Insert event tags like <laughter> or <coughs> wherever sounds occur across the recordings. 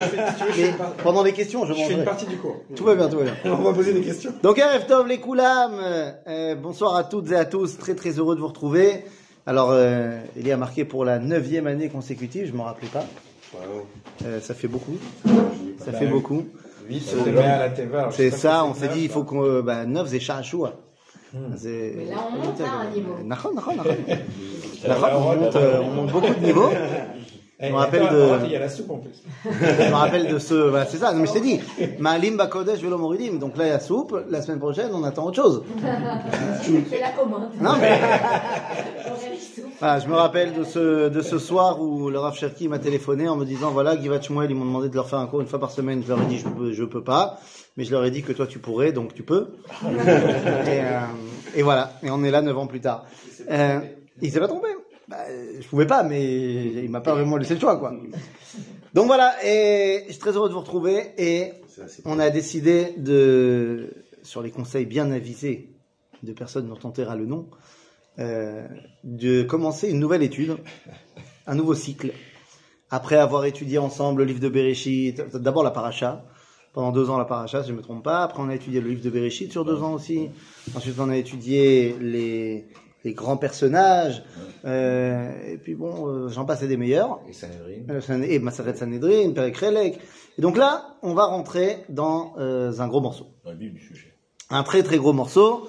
Mais pendant les questions, je Je fais une mangerai. partie du cours. Tout va bien, tout va bien. On va poser des questions. Donc, Erev Tov, les Koulam, euh, bonsoir à toutes et à tous, très très heureux de vous retrouver. Alors, euh, il y a marqué pour la neuvième année consécutive, je ne me rappelais pas, Euh, ça fait beaucoup, ça fait beaucoup. C'est à la ça, on s'est dit, il faut qu'on... euh, Bah, neuf, c'est Shahashua. C'est- Mais là, on monte à un niveau. <laughs> Monte, euh, on monte beaucoup de niveaux. <laughs> Eh, Je me rappelle de- attends, Il y a la soupe en plus. <laughs> Je me rappelle de ce, voilà, c'est ça. Non, mais je t'ai dit, <laughs> Maalim Bakodesh Velo Moridim. Donc là, il y a soupe. La semaine prochaine, on attend autre chose. <laughs> Fais la commande. Non, mais, voilà, je me rappelle de ce, de ce soir où le Rav Cherki m'a téléphoné en me disant, voilà, Givat Shmuel, ils m'ont demandé de leur faire un cours une fois par semaine. Je leur ai dit, je peux, je peux pas. Mais je leur ai dit que toi, tu pourrais, donc tu peux. et, euh, et voilà. Et on est là neuf ans plus tard. Euh, il s'est pas trompé. Bah, je pouvais pas, mais il m'a pas vraiment laissé le choix, quoi. Donc voilà, et je suis très heureux de vous retrouver et on a décidé de, sur les conseils bien avisés de personnes dont on taira le nom, euh, de commencer une nouvelle étude, un nouveau cycle. Après avoir étudié ensemble le livre de Bereshit, d'abord la paracha, pendant deux ans la paracha, si je ne me trompe pas. Après on a étudié le livre de Bereshit sur deux ans aussi. Ensuite on a étudié les, les grands personnages. Euh, et puis bon, euh, j'en passais des meilleurs. Et Sanhedrin. Euh, et Maseret Sanhedrin, Perek Relek. Et donc là, on va rentrer dans euh, un gros morceau. Dans le vif du sujet. Un très très gros morceau.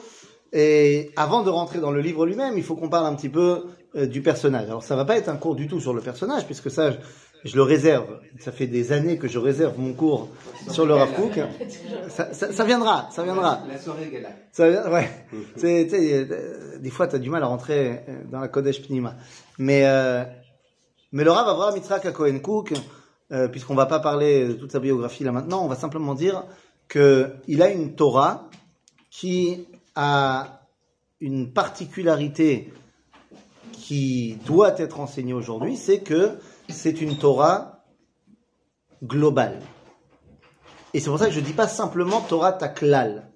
Et avant de rentrer dans le livre lui-même, il faut qu'on parle un petit peu euh, du personnage. Alors ça va pas être un cours du tout sur le personnage, puisque ça, je, le réserve. Ça fait des années que je réserve mon cours sur le Rav Kook. Ça, ça, ça viendra, ça viendra. La soirée gala. Ça ouais. C'est, euh, des fois, tu as du mal à rentrer euh, dans la Kodesh Pnima. Mais, euh, mais le Rav Avraham Yitzhak à Cohen Cook, euh, puisqu'on va pas parler de toute sa biographie là maintenant, on va simplement dire que il a une Torah qui a une particularité qui doit être enseignée aujourd'hui, c'est que c'est une Torah globale. Et c'est pour ça que je dis pas simplement Torah Taklal.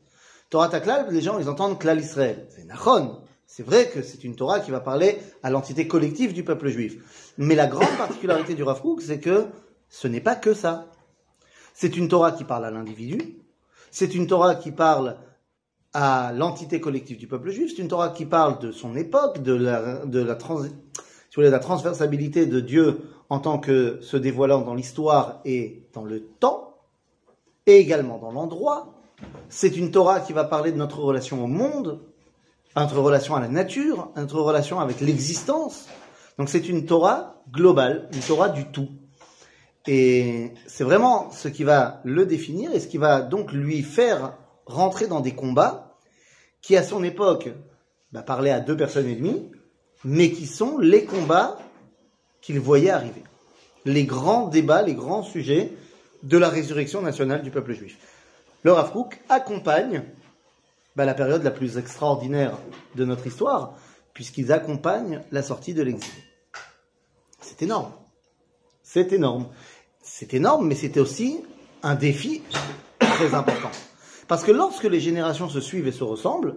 Torah Taklal, les gens, ils entendent Klal Israël. C'est Nachon. C'est vrai que c'est une Torah qui va parler à l'entité collective du peuple juif. Mais la grande particularité du Rav c'est que ce n'est pas que ça. C'est une Torah qui parle à l'individu. C'est une Torah qui parle à l'entité collective du peuple juif. C'est une Torah qui parle de son époque, de la, de la, trans, de la transversabilité de Dieu en tant que se dévoilant dans l'histoire et dans le temps, et également dans l'endroit. C'est une Torah qui va parler de notre relation au monde, notre relation à la nature, notre relation avec l'existence. Donc c'est une Torah globale, une Torah du tout. Et c'est vraiment ce qui va le définir et ce qui va donc lui faire rentrer dans des combats qui, à son époque, bah, parlaient à deux personnes et demie, mais qui sont les combats qu'il voyait arriver. Les grands débats, les grands sujets de la résurrection nationale du peuple juif. Le Rav accompagne bah, la période la plus extraordinaire de notre histoire, puisqu'ils accompagnent la sortie de l'exil. C'est énorme. C'est énorme. C'est énorme, mais c'était aussi un défi très important. Parce que lorsque les générations se suivent et se ressemblent,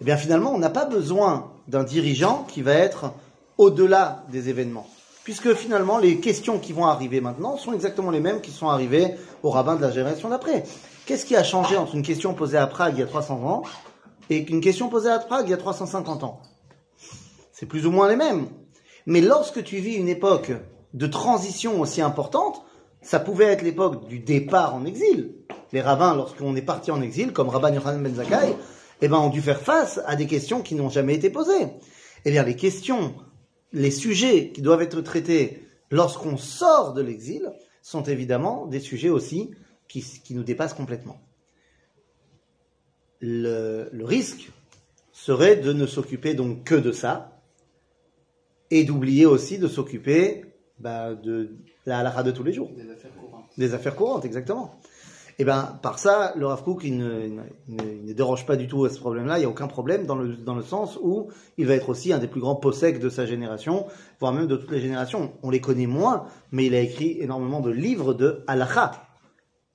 eh bien finalement, on n'a pas besoin d'un dirigeant qui va être au-delà des événements. Puisque finalement, les questions qui vont arriver maintenant sont exactement les mêmes qui sont arrivées aux rabbins de la génération d'après. Qu'est-ce qui a changé entre une question posée à Prague il y a 300 ans et une question posée à Prague il y a 350 ans? C'est plus ou moins les mêmes. Mais lorsque tu vis une époque de transition aussi importante, ça pouvait être l'époque du départ en exil. Les rabbins, lorsqu'on est parti en exil, comme Rabban Yochanan Ben Zakkai, eh ben, ont dû faire face à des questions qui n'ont jamais été posées. Eh bien, les questions, les sujets qui doivent être traités lorsqu'on sort de l'exil sont évidemment des sujets aussi qui, qui nous dépassent complètement. Le, le risque serait de ne s'occuper donc que de ça et d'oublier aussi de s'occuper bah, de la halakha de tous les jours. Des affaires courantes. Des affaires courantes, exactement. Et ben par ça, le Rav Kook, il ne, il déroge pas du tout à ce problème-là. Il n'y a aucun problème dans le, dans le sens où il va être aussi un des plus grands possèques de sa génération, voire même de toutes les générations. On les connaît moins, mais il a écrit énormément de livres de halakha.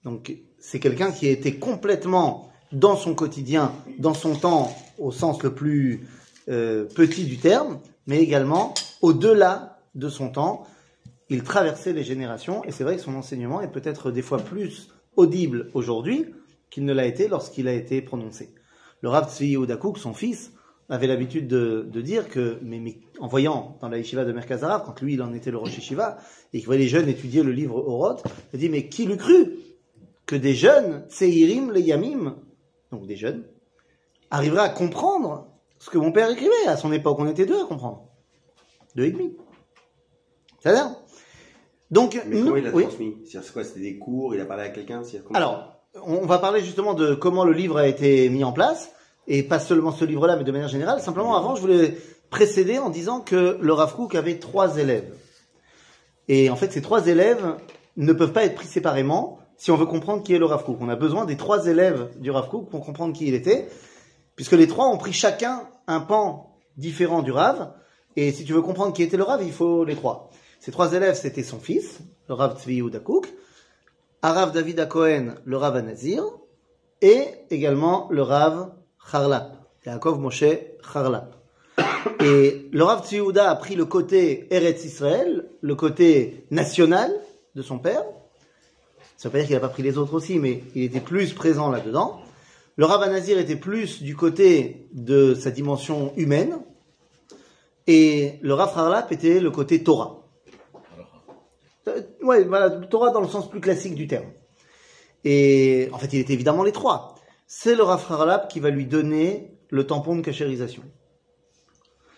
Donc c'est quelqu'un qui a été complètement dans son quotidien, dans son temps, au sens le plus euh, petit du terme, mais également au-delà de son temps. il traversait les générations, et c'est vrai que son enseignement est peut-être des fois plus audible aujourd'hui qu'il ne l'a été lorsqu'il a été prononcé. Le Rav Tzvi son fils, avait l'habitude de, dire que, mais, en voyant dans la yeshiva de Merkaz Arav, quand lui il en était le Rosh Yeshiva, et qu'il voyait les jeunes étudier le livre Oroth, il a dit, mais qui l'eût cru que des jeunes, Tseirim, les Yamim, donc des jeunes, arriveraient à comprendre ce que mon père écrivait? À son époque, on était deux à comprendre. Deux et demi. C'est-à-dire Donc, Mais nous- comment il l'a oui. transmis? C'est quoi? C'était des cours? Il a parlé à quelqu'un? Comment- Alors, on va parler justement de comment le livre a été mis en place, et pas seulement ce livre-là, mais de manière générale. Simplement, avant, je voulais précéder en disant que le Rav Kook avait trois élèves. Et en fait, ces trois élèves ne peuvent pas être pris séparément si on veut comprendre qui est le Rav Kook. On a besoin des trois élèves du Rav Kook pour comprendre qui il était, puisque les trois ont pris chacun un pan différent du Rav. Et si tu veux comprendre qui était le Rav, il faut les trois. Ces trois élèves, c'était son fils, le Rav Tzvi Kook, Arav David à Cohen, le Rav Anazir, et également le Rav Charlap, Yaakov Moshe Charlap. Et le Rav Tzviouda a pris le côté Eretz Israël, le côté national de son père. Ça veut pas dire qu'il n'a pas pris les autres aussi, mais il était plus présent là-dedans. Le Rav Anazir était plus du côté de sa dimension humaine. Et le Rav Harlap était le côté Torah. Euh, ouais, voilà, Torah dans le sens plus classique du terme. Et en fait, il était évidemment les trois. C'est le Rav qui va lui donner le tampon de cachérisation.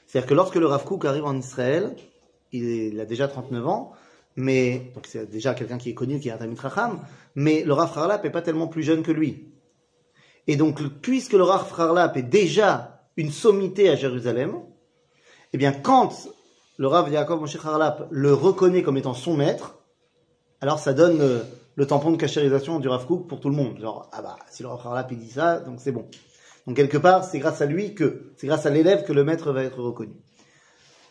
C'est-à-dire que lorsque le Rav Kook arrive en Israël, il, a déjà 39 ans, mais donc c'est déjà quelqu'un qui est connu, qui est un Chacham, mais le Rav Harlap est pas tellement plus jeune que lui. Et donc, puisque le Rav est déjà une sommité à Jérusalem, eh bien, quand le Rav Yaakov Moshe Harlap le reconnaît comme étant son maître, alors ça donne euh, le tampon de cachérisation du Rav Kook pour tout le monde. Genre, ah bah, si le Rav Harlap il dit ça, donc c'est bon. Donc quelque part, c'est grâce à lui que, c'est grâce à l'élève que le maître va être reconnu.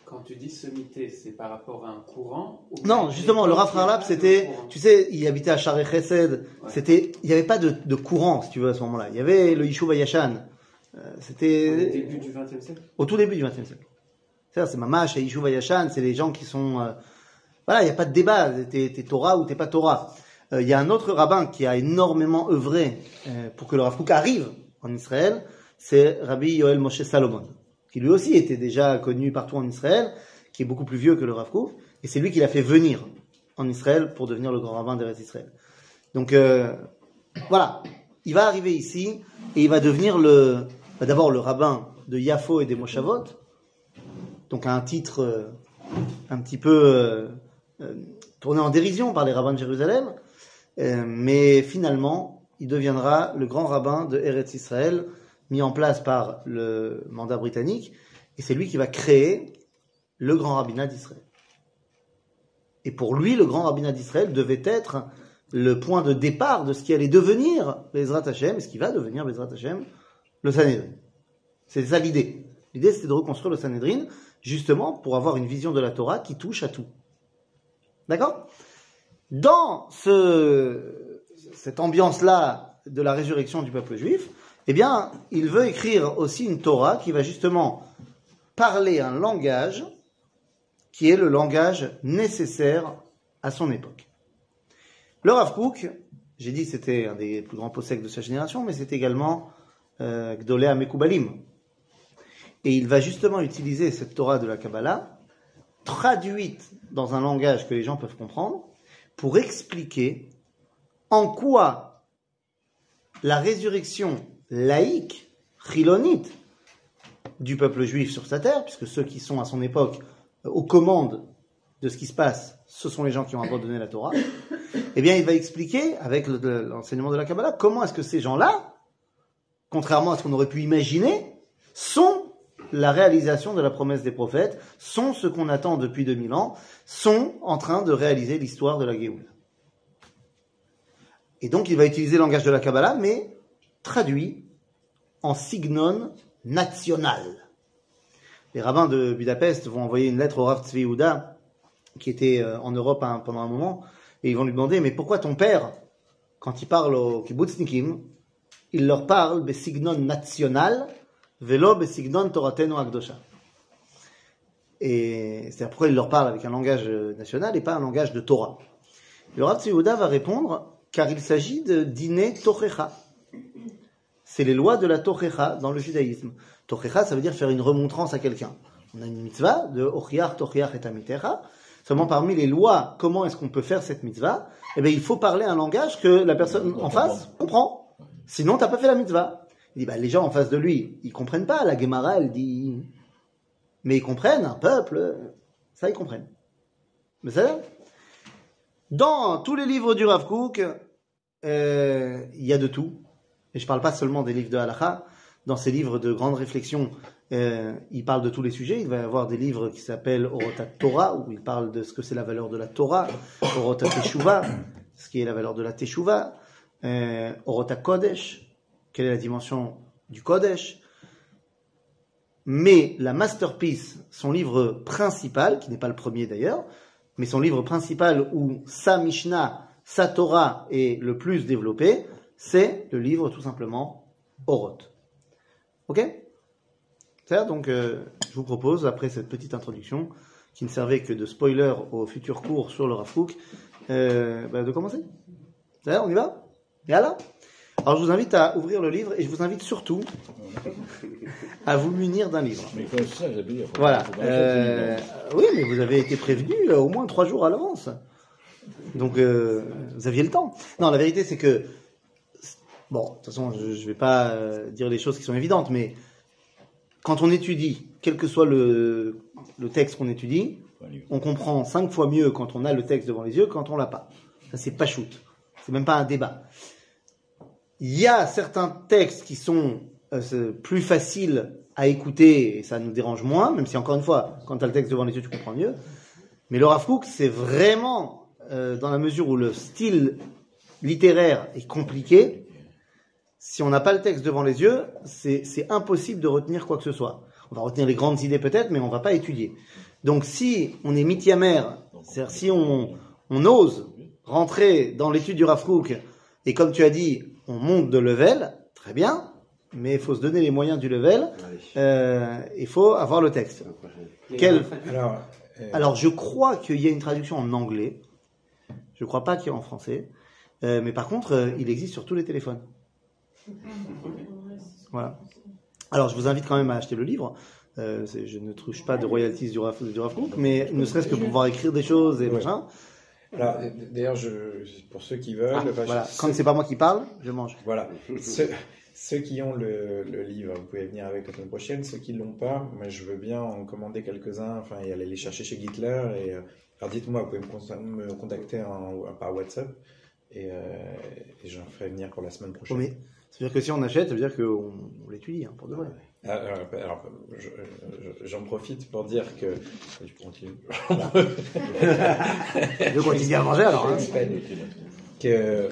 Quand tu dis sommité, c'est par rapport à un courant ou Non, justement, le Rav Harlap, c'était, tu sais, il habitait à Share Chesed, c'était, il n'y avait pas de, de courant, si tu veux, à ce moment-là. Il y avait le Yishuv Yashan. Euh, Au c'était début du XXe siècle? Au tout début du XXe siècle. C'est Mamash Yishuv Yashan, c'est les gens qui sont, euh, voilà, il n'y a pas de débat, t'es, t'es Torah ou t'es pas Torah. Euh, Il y a un autre rabbin qui a énormément œuvré euh, pour que le Rav Kook arrive en Israël, c'est Rabbi Yoel Moshe Salomon, qui lui aussi était déjà connu partout en Israël, qui est beaucoup plus vieux que le Rav Kook, et c'est lui qui l'a fait venir en Israël pour devenir le grand rabbin d'Eretz Israël. Donc euh, voilà, il va arriver ici et il va devenir le, bah, d'abord le rabbin de Yafo et des Moshavot, donc un titre euh, un petit peu euh, euh, tourné en dérision par les rabbins de Jérusalem, mais finalement, il deviendra le grand rabbin de Eretz Israël, mis en place par le mandat britannique, et c'est lui qui va créer le grand rabbinat d'Israël. Et pour lui, le grand rabbinat d'Israël devait être le point de départ de ce qui allait devenir Bezrat Hashem, et ce qui va devenir Bezrat Hashem, le Sanhedrin. C'est ça l'idée. L'idée, c'était de reconstruire le Sanhedrin, justement pour avoir une vision de la Torah qui touche à tout. D'accord? Dans ce, cette ambiance-là de la résurrection du peuple juif, eh bien, il veut écrire aussi une Torah qui va justement parler un langage qui est le langage nécessaire à son époque. Le Rav j'ai dit c'était un des plus grands possèques de sa génération, mais c'est également euh, Gdolé Amekoubalim. Et il va justement utiliser cette Torah de la Kabbalah, traduite dans un langage que les gens peuvent comprendre, pour expliquer en quoi la résurrection laïque, chilonite, du peuple juif sur sa terre, puisque ceux qui sont à son époque euh, aux commandes de ce qui se passe, ce sont les gens qui ont abandonné la Torah, eh bien, il va expliquer, avec le- le- l'enseignement de la Kabbalah, comment est-ce que ces gens-là, contrairement à ce qu'on aurait pu imaginer, sont la réalisation de la promesse des prophètes, sont ce qu'on attend depuis 2000 ans, sont en train de réaliser l'histoire de la Géoula. Et donc, il va utiliser le langage de la Kabbalah, mais traduit en signon national. Les rabbins de Budapest vont envoyer une lettre au Rav Tzvi Yehuda, qui était euh, en Europe pendant un moment, et ils vont lui demander, mais pourquoi ton père, quand il parle aux kibbutznikim, il leur parle besignon national, velo besignon toratenu akdosha. Et c'est pourquoi il leur parle avec un langage euh, national et pas un langage de Torah. Le Rav Tzviouda va répondre car il s'agit de dîner Tochecha. C'est les lois de la Tochecha dans le judaïsme. Tochecha, ça veut dire faire une remontrance à quelqu'un. On a une mitzvah de Ochiach, Tochiach et Amitecha. Seulement parmi les lois, comment est-ce qu'on peut faire cette mitzvah? Eh bien, il faut parler un langage que la personne en face comprend. Sinon, t'as pas fait la mitzvah. Dit, bah, les gens en face de lui, ils comprennent pas. La Gemara, elle dit, mais ils comprennent, un peuple, ça ils comprennent. Mais ça, dans tous les livres du Rav Kook, euh, il y a de tout. Et je parle pas seulement des livres de Halacha. Dans ces livres de grande réflexion, euh, il parle de tous les sujets. Il va y avoir des livres qui s'appellent Orotat Torah, où il parle de ce que c'est la valeur de la Torah, Orotat Teshuvah, ce qui est la valeur de la Teshuvah, euh, Kodesh, quelle est la dimension du Kodesh. Mais la masterpiece, son livre principal, qui n'est pas le premier d'ailleurs, mais son livre principal où sa Mishnah, sa Torah est le plus développé, c'est le livre tout simplement Oroth. Ok? C'est donc euh, je vous propose, après cette petite introduction, qui ne servait que de spoiler au futur cours sur le Rafouk, euh, bah, de commencer. D'ailleurs, on y va? Et là Alors je vous invite à ouvrir le livre et je vous invite surtout à vous munir d'un livre. Mais comme ça, faut- Voilà. Euh, oui, mais vous avez été prévenu euh, au moins trois jours à l'avance. Donc, euh, vous aviez le temps. Non, la vérité, c'est que. Bon, de toute façon, je ne vais pas dire les choses qui sont évidentes, mais quand on étudie, quel que soit le, le texte qu'on étudie, on comprend cinq fois mieux quand on a le texte devant les yeux que quand on l'a pas. Ça, c'est pas shoot. C'est même pas un débat. Il y a certains textes qui sont euh, plus faciles à écouter et ça nous dérange moins, même si encore une fois, quand tu as le texte devant les yeux, tu comprends mieux. Mais le Rav c'est vraiment euh, dans la mesure où le style littéraire est compliqué. Si on n'a pas le texte devant les yeux, c'est impossible de retenir quoi que ce soit. On va retenir les grandes idées peut-être, mais on va pas étudier. Donc si on est mitiamère, c'est-à-dire si on, ose rentrer dans l'étude du Rav et comme tu as dit, on monte de level, très bien, mais il faut se donner les moyens du level, Allez. euh, il faut avoir le texte. Quel- Alors, euh, Alors je crois qu'il y a une traduction en anglais, je crois pas qu'il y ait en français, Euh, mais par contre, euh, il existe sur tous les téléphones. Voilà. Alors je vous invite quand même à acheter le livre. Euh, je ne touche pas de royalties du Rav, du Rav Kook, mais ne serait-ce que pour pouvoir écrire des choses et Ouais. machin. Euh, d'ailleurs, je, pour ceux qui veulent, Ah, enfin, voilà. je- Quand c'est pas moi qui parle, je mange. Voilà. <laughs> Ceux, ceux qui ont le, le livre, vous pouvez venir avec la semaine prochaine. Ceux qui l'ont pas, moi, je veux bien en commander quelques-uns, enfin, et aller les chercher chez Gittler. Et, euh, alors, dites-moi, vous pouvez me, con- me contacter en- par WhatsApp et, euh, et j'en ferai venir pour la semaine Oh, prochaine. mais ça veut dire que si on achète, ça veut dire qu'on on l'étudie, hein, pour de vrai. Alors, alors, je- je- j'en profite pour dire que. Je continue. Je continue à manger alors. Hein. que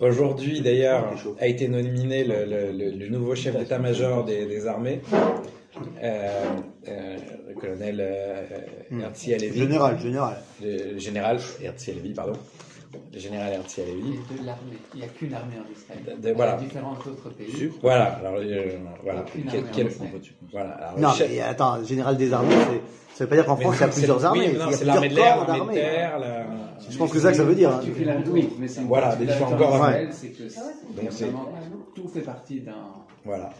aujourd'hui d'ailleurs a été nominé le, le- le- le nouveau chef d'état-major des, des armées, euh, euh, le colonel euh, Herzl Alevi, Général, général. le général Herzl Alevi, pardon, le général Herzl Il Alevi. y a de l'armée. Il n'y a qu'une armée en Israël. De- de- voilà. Il y a différents autres pays. Voilà, alors euh, voilà, quel- quel- voilà. alors, Non, chef- mais attends, le général des armées, c'est- ça veut pas dire qu'en France il y a plusieurs armées. oui, il mais y non, a c'est l'armée de plusieurs l'air, corps l'armée de d'armées. terre, la- Je pense que c'est ça que ça veut dire. hein. Tu fais la- Oui, mais c'est Voilà, faut encore- Israël, c'est que vraiment tout fait partie d'un. Voilà.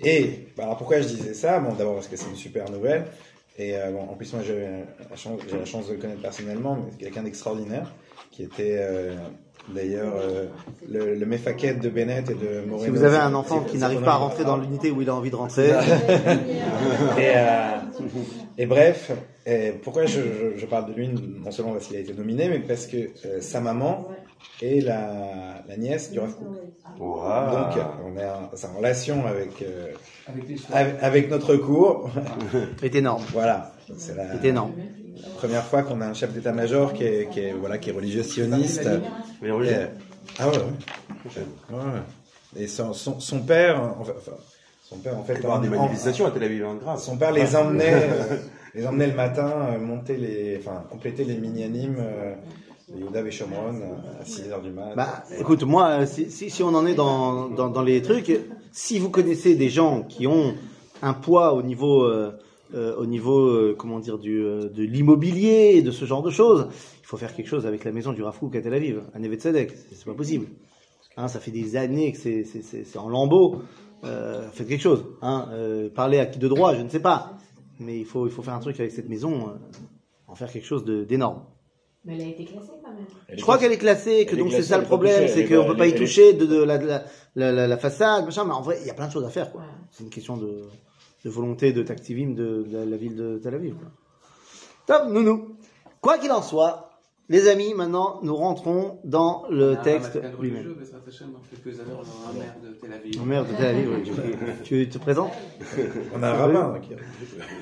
Et bah, alors pourquoi je disais ça? Bon, d'abord parce que c'est une super nouvelle. Et euh, bon, en plus, moi, j'ai la, chance- j'ai la chance de le connaître personnellement, mais c'est quelqu'un d'extraordinaire, qui était euh, d'ailleurs euh, le, le méfaquette de Bennett et de Moreno. Si vous avez un enfant qui n'arrive pas à rentrer dans l'unité où il a envie de rentrer, <laughs> Et, euh, et bref, et pourquoi je, je- je parle de lui, non seulement parce qu'il a été nominé, mais parce que euh, sa maman est la, la nièce du Rav. Donc, on est en, relation avec, euh, Avec avec, notre cours. <laughs> est énorme. Voilà, c'est énorme. Première fois qu'on a un chef d'état-major qui est, qui est, voilà, qui est religieux sioniste. Mais Et- ah ouais, ouais. Ouais, ouais. Et son, son, son père, enfin, son père en fait, il y des en- manifestations à Tel Aviv, hein, grave. son père les emmenait, <laughs> euh, les emmenait le matin, euh, monter les, enfin, compléter les mini-animes euh, de Yehuda Veshomron euh, à 6 heures du mat. Bah, écoute, moi, euh, si, si, si on en est dans, dans, dans les trucs, si vous connaissez des gens qui ont un poids au niveau euh, au niveau, euh, comment dire, du, euh, de l'immobilier et de ce genre de choses. Il faut faire quelque chose avec la maison du Rafouk à Tel Aviv, à Neve Tzedek. C'est pas possible. Hein, ça fait des années que c'est, c'est, c'est, c'est en lambeaux. Euh, faites quelque chose. Hein. Euh, parlez à qui de droit, je ne sais pas. Mais il faut, il faut faire un truc avec cette maison, euh, en faire quelque chose de- d'énorme. Mais elle a été classée quand même. Elle Je crois qu'elle est classée, et que Elle donc c'est ça le problème, c'est qu'on pas- peut pas y toucher de, de la, de la, la, la- la façade, machin, mais en vrai, il y a plein de choses à faire, quoi. Ouais. C'est une question de, de volonté de Tactivim de, de la, ville de Tel Aviv. quoi. Top, nounou. Quoi qu'il en soit, les amis, maintenant, nous rentrons dans le On a un texte lui-même. un maire de Tel Aviv. Merde, de Tel Aviv, oui. tu, <laughs> tu te présentes On a un rabbin qui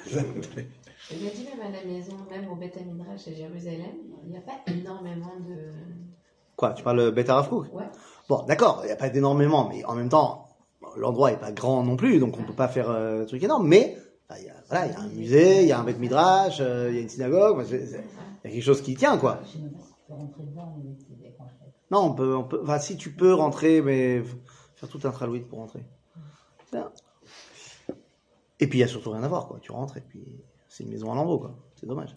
Je me dis même à la maison, même au Beth Midrash à Jérusalem, il n'y a pas énormément de. Quoi, tu parles Beth Arafkouk Ouais. Bon, d'accord, il n'y a pas d'énormément, mais en même temps, l'endroit est pas grand non plus, donc on peut pas faire euh, un truc énorme, mais bah, il y a, voilà, il y a un musée, il y a un Beth Midrash, euh, il y a une synagogue, il y a quelque chose qui tient, quoi. Non, on peut, on peut, enfin, si tu peux rentrer, mais faire tout un tralouit pour rentrer. Et puis, il y a surtout rien à voir, quoi. Tu rentres et puis, c'est une maison à lambeaux, quoi. C'est dommage.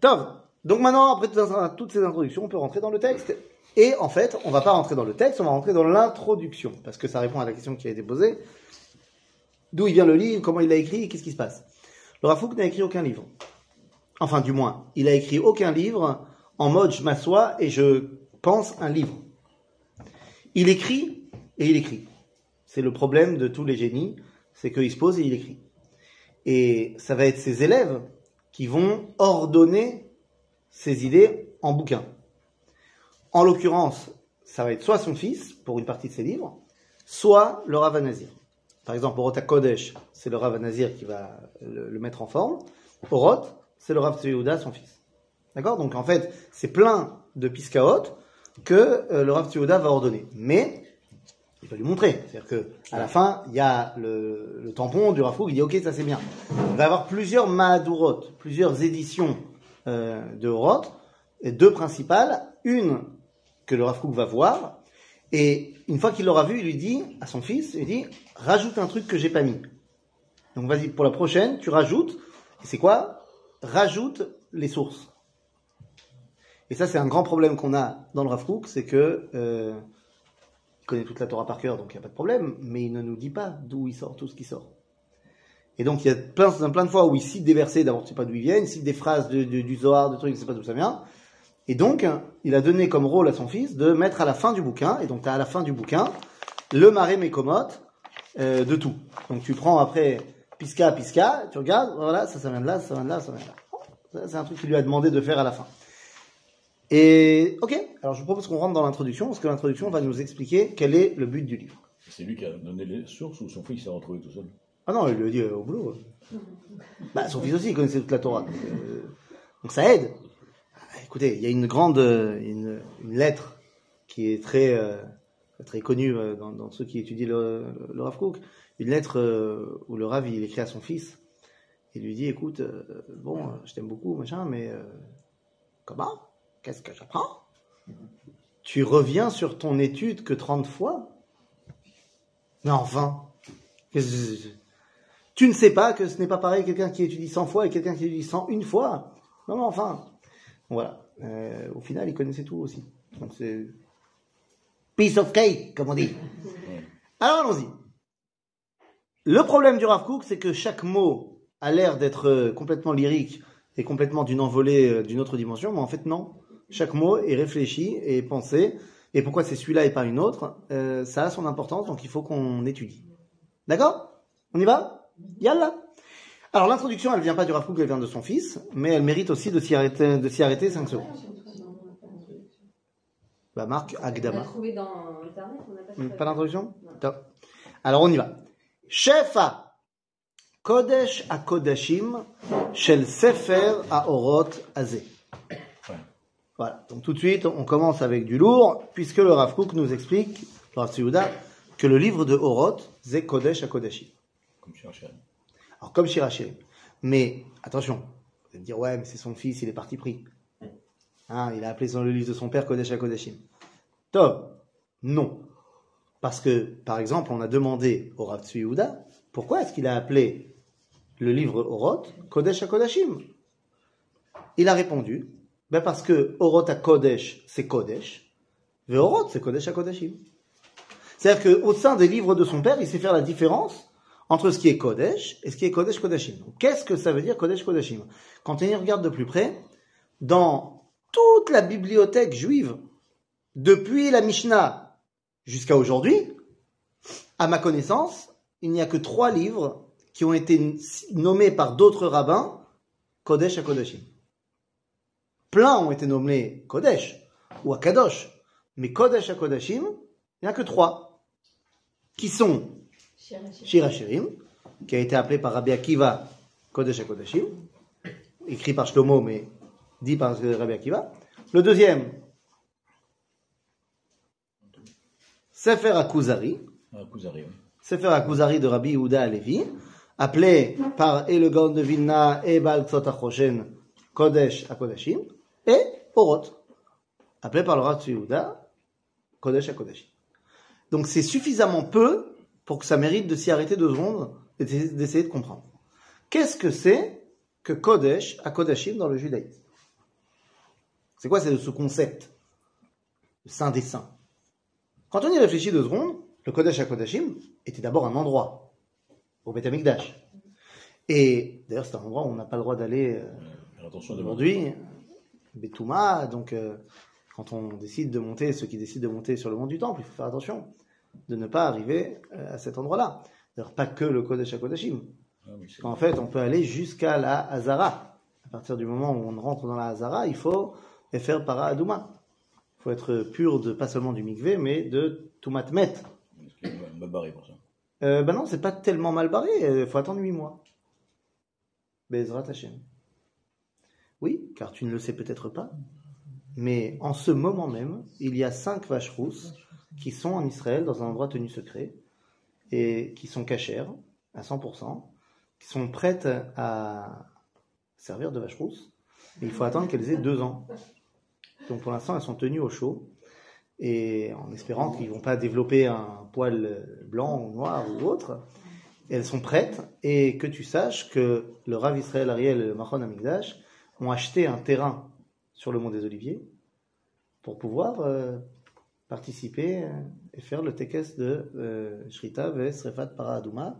Tov. Donc maintenant, après toutes ces introductions, on peut rentrer dans le texte. Et en fait, on va pas rentrer dans le texte, on va rentrer dans l'introduction. Parce que ça répond à la question qui a été posée. D'où il vient le livre, comment il l'a écrit, qu'est-ce qui se passe? Le Rafouk n'a écrit aucun livre. Enfin, du moins, il a écrit aucun livre en mode je m'assois et je pense un livre. Il écrit et il écrit. C'est le problème de tous les génies, c'est qu'il se pose et il écrit. Et ça va être ses élèves qui vont ordonner ses idées en bouquin. En l'occurrence, ça va être soit son fils, pour une partie de ses livres, soit le Rav Nazir. Par exemple, Orota Kodesh, c'est le Rav Nazir qui va le, mettre en forme. Orot, c'est le Rav son fils. D'accord? Donc en fait, c'est plein de piskaot que euh, le Rav Tzviouda va ordonner. Mais il va lui montrer. C'est-à-dire que à la fin, il y a le, tampon du Kook, il dit ok, ça c'est bien. Il va y avoir plusieurs Mahadurot, plusieurs éditions euh, de Orot, et deux principales. Une que le Rav va voir, et une fois qu'il l'aura vu, il lui dit à son fils, il dit rajoute un truc que j'ai pas mis. Donc vas-y pour la prochaine, tu rajoutes. Et c'est quoi? Rajoute les sources. Et ça, c'est un grand problème qu'on a dans le Rav c'est que euh, il connaît toute la Torah par cœur, donc il n'y a pas de problème, mais il ne nous dit pas d'où il sort tout ce qui sort. Et donc il y a plein, de fois où il cite des versets, d'abord tu sais pas d'où ils viennent, il cite des phrases de- du Zohar, de trucs, je sais pas d'où ça vient. Et donc, il a donné comme rôle à son fils de mettre à la fin du bouquin, et donc tu as à la fin du bouquin le maré mécomot euh, de tout. Donc tu prends après Pisca, Pisca, tu regardes, voilà, ça, ça vient de là, ça vient de là, ça vient de là. C'est un truc qu'il lui a demandé de faire à la fin. Et ok, alors je vous propose qu'on rentre dans l'introduction, parce que l'introduction va nous expliquer quel est le but du livre. C'est lui qui a donné les sources ou son fils s'est retrouvé tout seul? Ah non, il lui a dit euh, au boulot. Bah, son fils aussi, il connaissait toute la Torah. Donc, euh, donc ça aide. Écoutez, il y a une grande euh, une, une lettre qui est très euh, très connue euh, dans, ceux qui étudient le, Rav Kook. Une lettre où le Rav écrit à son fils. Il lui dit, écoute, bon, je t'aime beaucoup, machin, mais comment? Qu'est-ce que j'apprends? Tu reviens sur ton étude que 30 fois? Mais enfin, tu ne sais pas que ce n'est pas pareil quelqu'un qui étudie 100 fois et quelqu'un qui étudie 101 fois? Non, non, enfin. Voilà. Euh, au final, il connaissait tout aussi. Donc c'est. Piece of cake, comme on dit. Alors allons-y. Le problème du Rav Kook, c'est que chaque mot a l'air d'être euh, complètement lyrique et complètement d'une envolée euh, d'une autre dimension, mais en fait, non. Chaque mot est réfléchi et pensé. Et pourquoi c'est celui-là et pas une autre? Euh, Ça a son importance, donc il faut qu'on étudie. D'accord? On y va? Yalla Alors l'introduction, elle vient pas du Rav Kook, elle vient de son fils, mais elle mérite aussi de s'y arrêter, de s'y arrêter 5 secondes. Bah Marc, On Agdama. l'a trouvé dans Internet, on n'a pas Hmm. Pas d'introduction Top. Alors on y va. Shefa Kodesh à Kodashim Shel Sefer à Orot Azé. Voilà. Donc tout de suite, on commence avec du lourd, puisque le Rav Kook nous explique, le Rav Tzviouda, que le livre de Orot, c'est Kodesh à Kodashim. Comme chez. Alors comme Shirachirim. Mais attention, vous allez me dire, ouais, mais c'est son fils, il est parti pris. Hein, il a appelé son, le livre de son père Kodesh à Kodashim. Top. Non. Parce que, par exemple, on a demandé au Rav pourquoi est-ce qu'il a appelé le livre Oroth, Kodesh HaKodashim Il a répondu, ben parce que Oroth HaKodesh, c'est Kodesh, et Oroth, c'est Kodesh HaKodashim. C'est-à-dire qu'au sein des livres de son père, il sait faire la différence entre ce qui est Kodesh et ce qui est Kodesh Kodashim. Qu'est-ce que ça veut dire Kodesh Kodashim Quand on y regarde de plus près, dans toute la bibliothèque juive, depuis la Mishnah jusqu'à aujourd'hui, à ma connaissance, il n'y a que trois livres qui ont été nommés par d'autres rabbins Kodesh à Kodashim. Plein ont été nommés Kodesh ou Akadosh, mais Kodesh à Kodashim, il n'y a que trois, qui sont Shir Hashirim, qui a été appelé par Rabbi Akiva Kodesh HaKodashim, écrit par Shlomo, mais dit par Rabbi Akiva. Le deuxième, Sefer HaKuzari, Ah, Kuzari, oui. Sefer HaKuzari de Rabbi Yehuda Alevi, appelé par et le Gaon de Vilna et Baal Tzot HaChoshen Kodesh HaKodashim, et Oroth, appelé par le Rav Yehuda Kodesh HaKodashim. Donc c'est suffisamment peu pour que ça mérite de s'y arrêter deux secondes et d'essayer de comprendre. Qu'est-ce que c'est que Kodesh à Kodashim dans le judaïsme? C'est quoi c'est ce concept Le Saint des Saints? Quand on y réfléchit deux secondes, le Kodesh à Kodashim était d'abord un endroit, au Beth Amikdash. Et d'ailleurs c'est un endroit où on n'a pas le droit d'aller euh, aujourd'hui, Betouma, donc euh, quand on décide de monter, ceux qui décident de monter sur le mont du Temple, il faut faire attention de ne pas arriver euh, à cet endroit-là. D'ailleurs, pas que le Kodesh HaKodashim. Ah oui, c'est- En fait, on peut aller jusqu'à la Hazara. À partir du moment où on rentre dans la Hazara, il faut faire para Adouma. Il faut être pur de pas seulement du mikvé, mais de Toumatmet. Parce qu'il est mal barré pour ça? Euh, ben non, c'est pas tellement mal barré, il faut attendre 8 mois. Bezrat Hashem. Oui, car tu ne le sais peut-être pas, mais en ce moment même, il y a cinq vaches rousses qui sont en Israël dans un endroit tenu secret et qui sont cachères à 100%, qui sont prêtes à servir de vaches rousses. Et il faut attendre qu'elles aient deux ans. Donc pour l'instant, elles sont tenues au chaud et en espérant qu'ils vont pas développer un poil blanc ou noir ou autre. Elles sont prêtes et que tu saches que le Rav Israël Ariel et le Machon Amigdash ont acheté un terrain sur le mont des Oliviers pour pouvoir euh, participer euh, et faire le tekes de euh, Shrita ve Srefat Paradouma.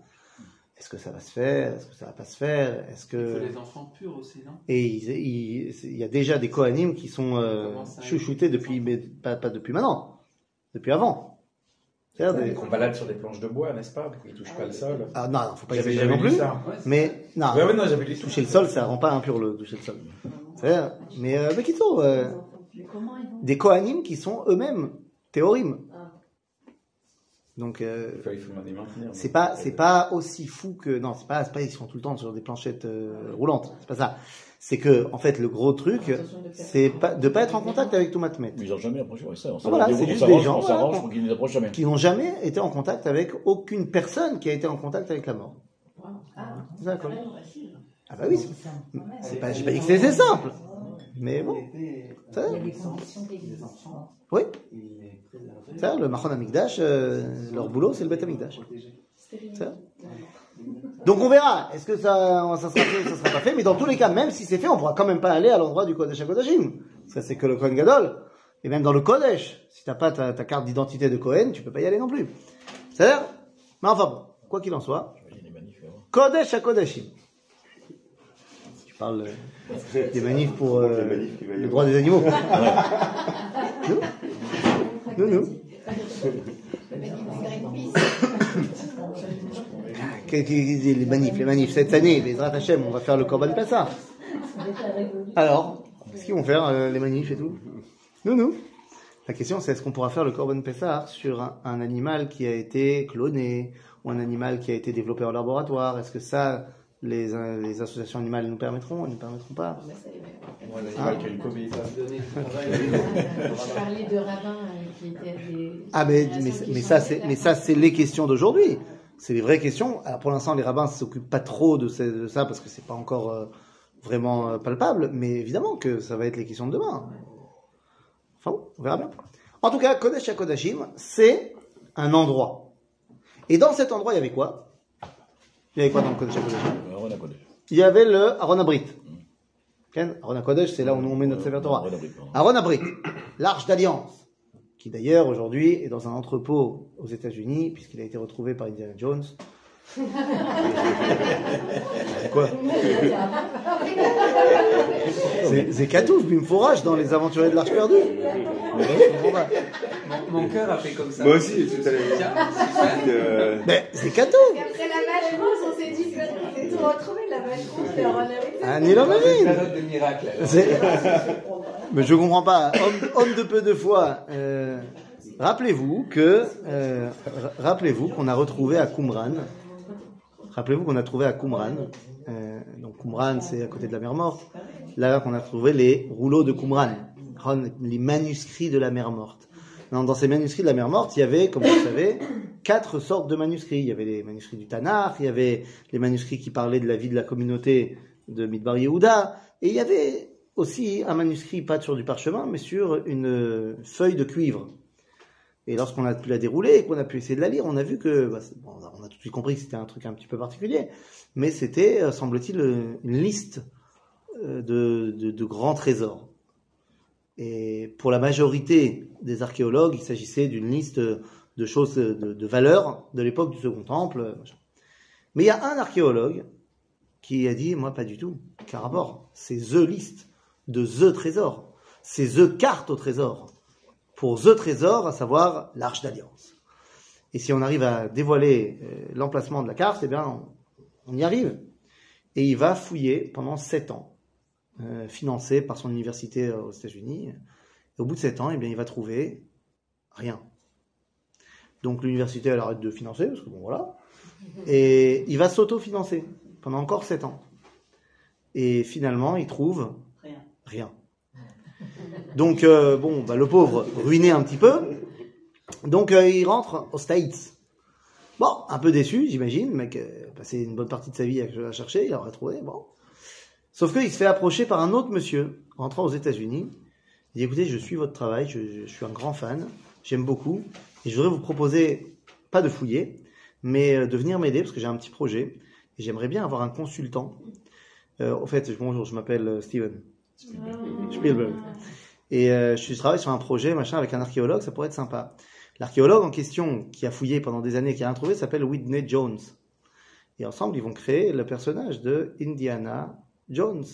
Est-ce que ça va se faire? Est-ce que ça va pas se faire? Est-ce Il faut que des enfants purs aussi, non? Et il, il- il y a déjà des Kohanim qui sont euh, chouchoutés depuis, mais pas, pas depuis maintenant, depuis avant. C'est-à-dire des- Qu'on balade sur des planches de bois, n'est-ce pas? Qu'ils touchent pas le sol. Ah non, non, faut pas exagérer jamais non lu plus. ça. Ouais, c'est- Mais non, Ouais, ouais, non, j'avais lu ça. toucher le sol, ça rend pas impur le toucher le sol. C'est-à-dire, mais euh, Bekito, euh, Mais comment ils vont des Kohanim qui sont eux-mêmes théorim. Ah. Donc euh, c'est pas c'est pas aussi fou que non c'est pas c'est pas ils sont tout le temps sur des planchettes euh, roulantes c'est pas ça c'est que en fait le gros truc c'est pas de pas être en contact avec tout Matmet Mais ils n'ont jamais approché. Ouais, ça, on Voilà, c'est juste des gens, voilà. ne approchent jamais. qui n'ont jamais été en contact avec aucune personne qui a été en contact avec la mort Ah, D'accord. ah bah oui c'est pas j'ai pas dit que c'était simple mais bon ça, Il y a des conditions qui existent. oui ça le Machon Amigdash euh, leur boulot c'est le Bet Amigdash Ça. Donc on verra. Est-ce que ça, ça sera fait, ça sera pas fait? Mais dans tous les cas, même si c'est fait, on pourra quand même pas aller à l'endroit du Kodesh HaKodashim. Parce que c'est que le Kohen Gadol. Et même dans le Kodesh, si t'as pas ta, ta carte d'identité de Kohen, tu peux pas y aller non plus. C'est-à-dire, mais enfin bon, quoi qu'il en soit. Kodesh HaKodashim. Tu parles euh, des manifs pour euh, manifs le droit des animaux. Nous, nous. Que- que- Les manifs, les manifs. Cette année, les Hashem, on va faire le Korban Pessah. Alors, qu'est-ce qu'ils vont faire, euh, les manifs et tout? Nous, nous. La question, c'est est-ce qu'on pourra faire le Korban Pessah sur un, un animal qui a été cloné ou un animal qui a été développé en laboratoire? Est-ce que ça, les, euh, les associations animales nous permettront Elles ne nous permettront pas Moi, l'animal qui a eu le Covid. Ça va me donner du travail. <laughs> Je parlais de rabbins euh, qui étaient des. Ah mais, ça c'est d'accord. mais ça c'est les questions d'aujourd'hui. C'est les vraies questions. Alors pour l'instant les rabbins s'occupent pas trop de, ces- de ça parce que c'est pas encore euh, vraiment euh, palpable. Mais évidemment que ça va être les questions de demain. Enfin bon, on verra bien. En tout cas, Kodesh HaKodashim, c'est un endroit. Et dans cet endroit, il y avait quoi? Il y avait quoi dans le Kodesh Akodesh. Il y avait le Aaron Abrit. Ken, Aaron Akodesh, c'est là où nous on met notre Sefer Torah. Aaron Abrit, <coughs> l'arche d'alliance, qui d'ailleurs aujourd'hui est dans un entrepôt aux États-Unis, puisqu'il a été retrouvé par Indiana Jones. <laughs> C'est quoi <laughs> C'est Katouf, Bimforage, dans Les Aventuriers de l'Arche perdue. Mon, mon cœur a fait comme ça. Moi aussi, tout à l'heure. Euh, Mais c'est Katouf la vache rose, on s'est dit tout retrouvé, la alors. C'est- Mais je comprends pas. Homme, homme de peu de foi. euh, rappelez-vous que, euh, ra- rappelez-vous qu'on a retrouvé à Qumran. Rappelez-vous qu'on a trouvé à Qumran. euh, donc Qumran, c'est à côté de la mer Morte. Là qu'on a trouvé les rouleaux de Qumran, les manuscrits de la mer Morte. Dans, ces manuscrits de la mer Morte, il y avait, comme vous le savez, quatre sortes de manuscrits. Il y avait les manuscrits du Tanakh, il y avait les manuscrits qui parlaient de la vie de la communauté de Midbar Yehuda, et il y avait aussi un manuscrit, pas sur du parchemin, mais sur une feuille de cuivre. Et lorsqu'on a pu la dérouler et qu'on a pu essayer de la lire, on a vu que, bah, on a- tout de suite compris que c'était un truc un petit peu particulier, mais c'était, euh, semble-t-il, une liste euh, de grands trésors. Et pour la majorité des archéologues, il s'agissait d'une liste de choses de, de valeur de l'époque du Second Temple. Mais il y a un archéologue qui a dit, moi pas du tout, rapport, c'est The List de The Trésor, c'est The Carte au Trésor, pour The Trésor, à savoir l'Arche d'Alliance. Et si on arrive à dévoiler euh, l'emplacement de la carte, eh bien, on, y arrive. Et il va fouiller pendant sept ans, financé par son université euh, aux États-Unis. Et au bout de sept ans, eh bien, il va trouver rien. Donc l'université, elle arrête de financer, parce que bon, voilà. Et il va s'auto-financer pendant encore sept ans. Et finalement, il trouve Rien. rien. Donc, euh, bon, bah, le pauvre, ruiné un petit peu. Donc, euh, il rentre aux States. Bon, un peu déçu, j'imagine. Le mec a passé une bonne partie de sa vie à, à chercher, il aurait trouvé. Bon. Sauf qu'il se fait approcher par un autre monsieur, rentrant aux États-Unis. Il dit Écoutez, je suis votre travail, je, je suis un grand fan, j'aime beaucoup, et je voudrais vous proposer, pas de fouiller, mais euh, de venir m'aider parce que j'ai un petit projet, et j'aimerais bien avoir un consultant. Euh, au fait, bonjour, je m'appelle euh, Steven Spielberg. Et euh, je travaille sur un projet, machin, avec un archéologue, ça pourrait être sympa. L'archéologue en question, qui a fouillé pendant des années, qui a rien trouvé, s'appelle Whitney Jones. Et ensemble, ils vont créer le personnage de Indiana Jones.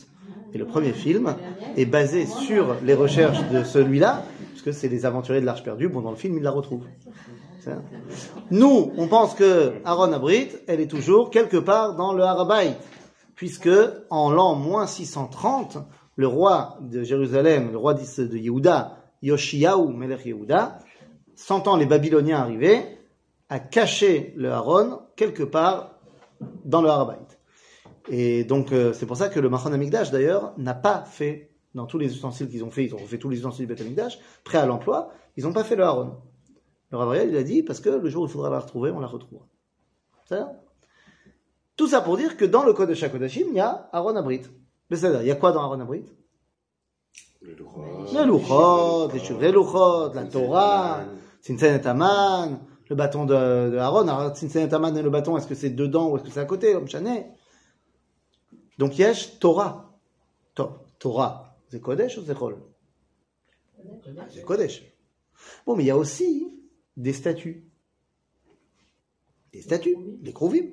Et le premier film est basé sur les recherches de celui-là, puisque c'est les aventuriers de l'Arche perdue. Bon, dans le film, il la retrouve. Nous, on pense que Aaron Abrit, elle est toujours quelque part dans le Harabait, puisque en l'an moins 630, le roi de Jérusalem, le roi de Yehuda, Yoshiaou, Melech Yehuda, sentant les Babyloniens arriver, a caché le Aaron quelque part dans le Harabait. Et donc, euh, c'est pour ça que le Machon Amigdash, d'ailleurs, n'a pas fait, dans tous les ustensiles qu'ils ont fait, ils ont fait tous les ustensiles du Beth Amigdash, prêts à l'emploi, ils n'ont pas fait le Aaron. Le Rav Ariel, il a dit, parce que le jour où il faudra la retrouver, on la retrouvera. C'est ça Tout ça pour dire que dans le code de Shakodashim, il y a Aaron Abrit. Mais c'est-à-dire, il y a quoi dans Aaron Abrit? Le Luchot, les Shurei Luchot, la Torah, Tzintzen et Aman, le bâton de, de Aaron. Alors, Tzintzen et Aman et le bâton, est-ce que c'est dedans ou est-ce que c'est à côté Comme Chané? Donc, Yesh Torah. To- Torah. C'est Kodesh ou c'est Chol C'est Kodesh. Bon, mais il y a aussi des statues. Des statues. Les Krovim.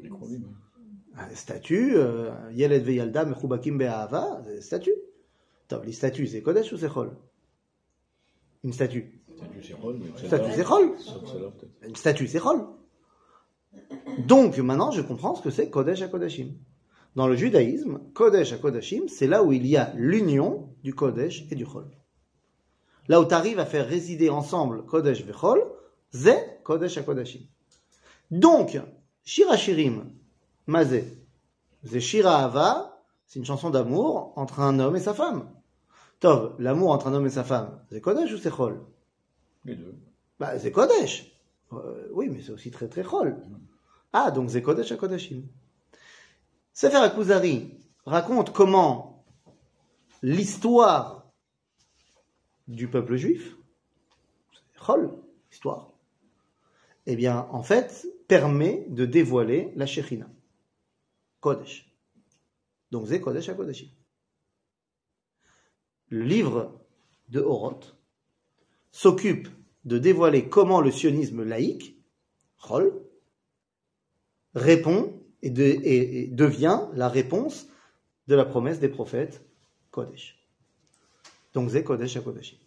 Euh, Yeled Veyalda Mechubakim Be'ahava. Top, les statues, c'est Kodesh ou c'est Chol Une statue. Statue, c'est Rol, mais Statue, c'est Chol. Une statue, c'est Chol. Donc, maintenant, je comprends ce que c'est Kodesh à Kodashim. Dans le judaïsme, Kodesh à Kodashim, c'est là où il y a l'union du Kodesh et du Chol. Là où tu arrives à faire résider ensemble Kodesh et Chol, c'est Kodesh à Kodashim. Donc, Shirachirim, Mazé, c'est Shira Ava, c'est une chanson d'amour entre un homme et sa femme. Tov, l'amour entre un homme et sa femme, c'est Kodesh ou c'est Chol? Les deux. bah, c'est Kodesh. Euh, oui, mais c'est aussi très très chol. Ah, donc c'est Kodesh à Kodashim. Sefer Akuzari raconte comment l'histoire du peuple juif, chol, histoire, eh bien, en fait, permet de dévoiler la Shekhinah. Kodesh. Donc, c'est Kodesh HaKodashim. Le livre de Horoth s'occupe de dévoiler comment le sionisme laïque, Chol, répond et, de- et- et devient la réponse de la promesse des prophètes Kodesh. Donc, c'est Kodesh HaKodashim.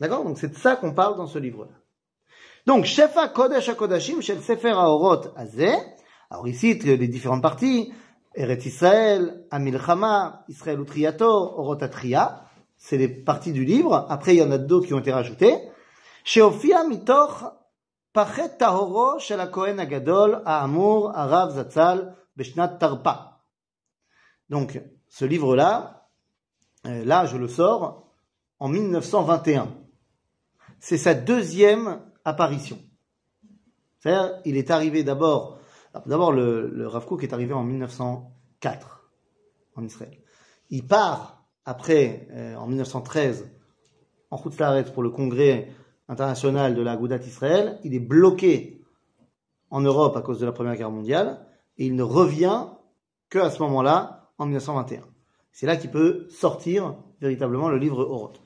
D'accord? Donc, c'est de ça qu'on parle dans ce livre-là. Donc, Shefa Kodesh HaKodashim, Shel Sefer HaOrot Azeh. Alors, ici, les différentes parties. Eretz Israël, Amilchama, Israël Utriyato, Orot Atria. C'est les parties du livre. Après, il y en a d'autres qui ont été rajoutées. Sheofia mitoch Donc, ce livre-là, euh, là, je le sors en 1921. C'est sa deuxième apparition. C'est-à-dire, il est arrivé d'abord, d'abord le, le Rav Kook est arrivé en 1904 en Israël. Il part après, euh, en 1913, en Chutz Laaretz pour le congrès international de la Goudat Israël. Il est bloqué en Europe à cause de la Première Guerre mondiale et il ne revient que à ce moment-là, en 1921. C'est là qu'il peut sortir véritablement le livre Oroth.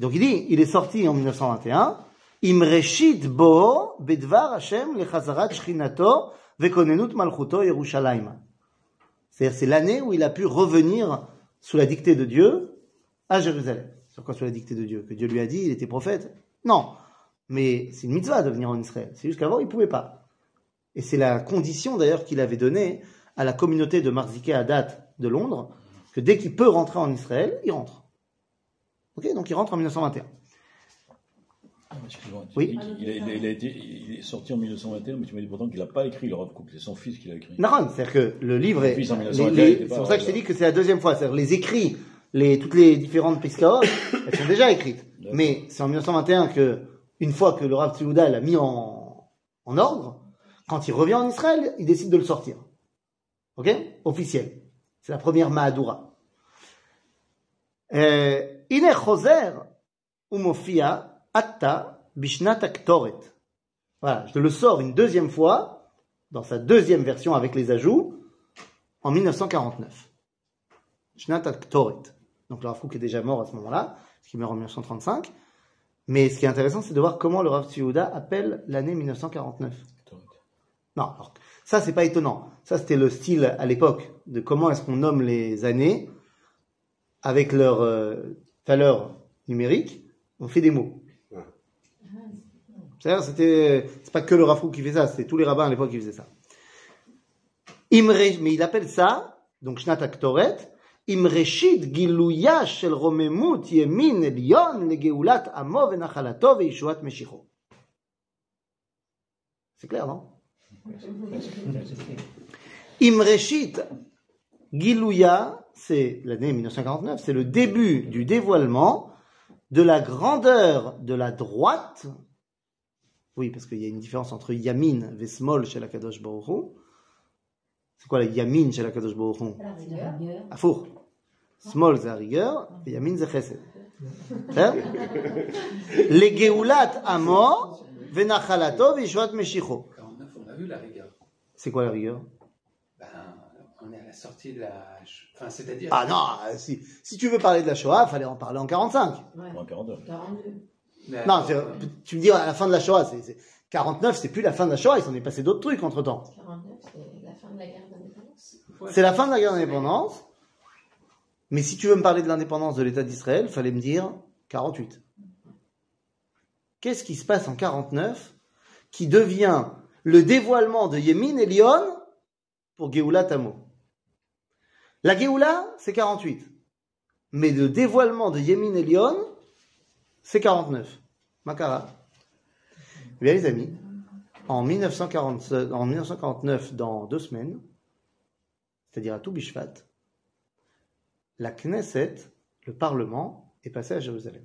Donc il dit, il est sorti en 1921. Imreshit bo bedvar Hashem lechazarat shchinato vekonenut malchuto Yerushalayim. C'est-à-dire, c'est l'année où il a pu revenir sous la dictée de Dieu à Jérusalem. Sur quoi sous la dictée de Dieu? Que Dieu lui a dit, il était prophète Non. Mais c'est une mitzvah de venir en Israël. C'est juste qu'avant, il pouvait pas. Et c'est la condition d'ailleurs qu'il avait donnée à la communauté de Marziké Hadat de Londres, que dès qu'il peut rentrer en Israël, il rentre. Ok Donc il rentre en 1921. Ah, Excuse-moi, Oui. il, a, il a- il a été, il est sorti en 1921, mais tu m'as dit pourtant qu'il n'a pas écrit le Rav Kook, c'est son fils qui l'a écrit. Non, c'est-à-dire que le livre est. Fils en les- 1921, les- il était C'est pour ça que je t'ai dit que c'est la deuxième fois. C'est-à-dire les écrits, les, toutes les différentes Piskaot, elles sont déjà écrites. Mais c'est en 1921 que, une fois que le Rav l'a mis en, ordre, quand il revient en Israël, il décide de le sortir. Ok? Officiel. C'est la première Mahadura. Euh, Ine choser umofia atta bishnat aktoret. Voilà, je le sors une deuxième fois, dans sa deuxième version avec les ajouts, en 1949. Shnat aktoret. Donc le Rav est déjà mort à ce moment-là, parce qu'il meurt en 1935. Mais ce qui est intéressant, c'est de voir comment le Rav Tzviuda appelle l'année 1949. Non, alors, ça c'est pas étonnant. Ça c'était le style à l'époque de comment est-ce qu'on nomme les années avec leur euh, valeur numérique. On fait des mots. Ouais. C'est-à-dire, c'était, c'est pas que le Kook qui fait ça, c'était tous les rabbins à l'époque qui faisaient ça. Imre, mais il appelle ça, donc Shnat Aktoret, Elion legeulat Amo venachalato veishuat Meshicho. C'est clair, non? Imreshit Gilouya, c'est l'année 1949, c'est le début du dévoilement de la grandeur de la droite. Oui, parce qu'il y a une différence entre Yamin et Smol chez la Kadosh Baruch. C'est quoi la Yamin chez la Kadosh Baruch Hu? Afour. Smol c'est la rigueur, et Yamin c'est chesed. Les Geulat Amo, Venachalato, Vishuat Meshicho. 49, on a vu la rigueur. C'est quoi la rigueur? Ben, on est à la sortie de la. Enfin, c'est-à-dire. Ah non, si, si tu veux parler de la Shoah, fallait en parler en 45. Ouais. En 40 heures. 42. Mais Non, tu me dis à la fin de la Shoah, c'est, c'est- 49, c'est plus la fin de la Shoah, il s'en est passé d'autres trucs entre temps. 49, c'est la fin de la guerre d'indépendance. ouais. C'est la fin de la guerre d'indépendance. Mais si tu veux me parler de l'indépendance de l'État d'Israël, fallait me dire 48. Qu'est-ce qui se passe en 49 qui devient le dévoilement de Yemin et Lyon pour Géoula Tamo? La Géoula, c'est 48. Mais le dévoilement de Yemin et Lyon, c'est 49. Makara. Eh Bien les amis, en, 1940 en 1949, dans deux semaines, c'est-à-dire à tout Bishvat, la Knesset, le Parlement, est passé à Jérusalem.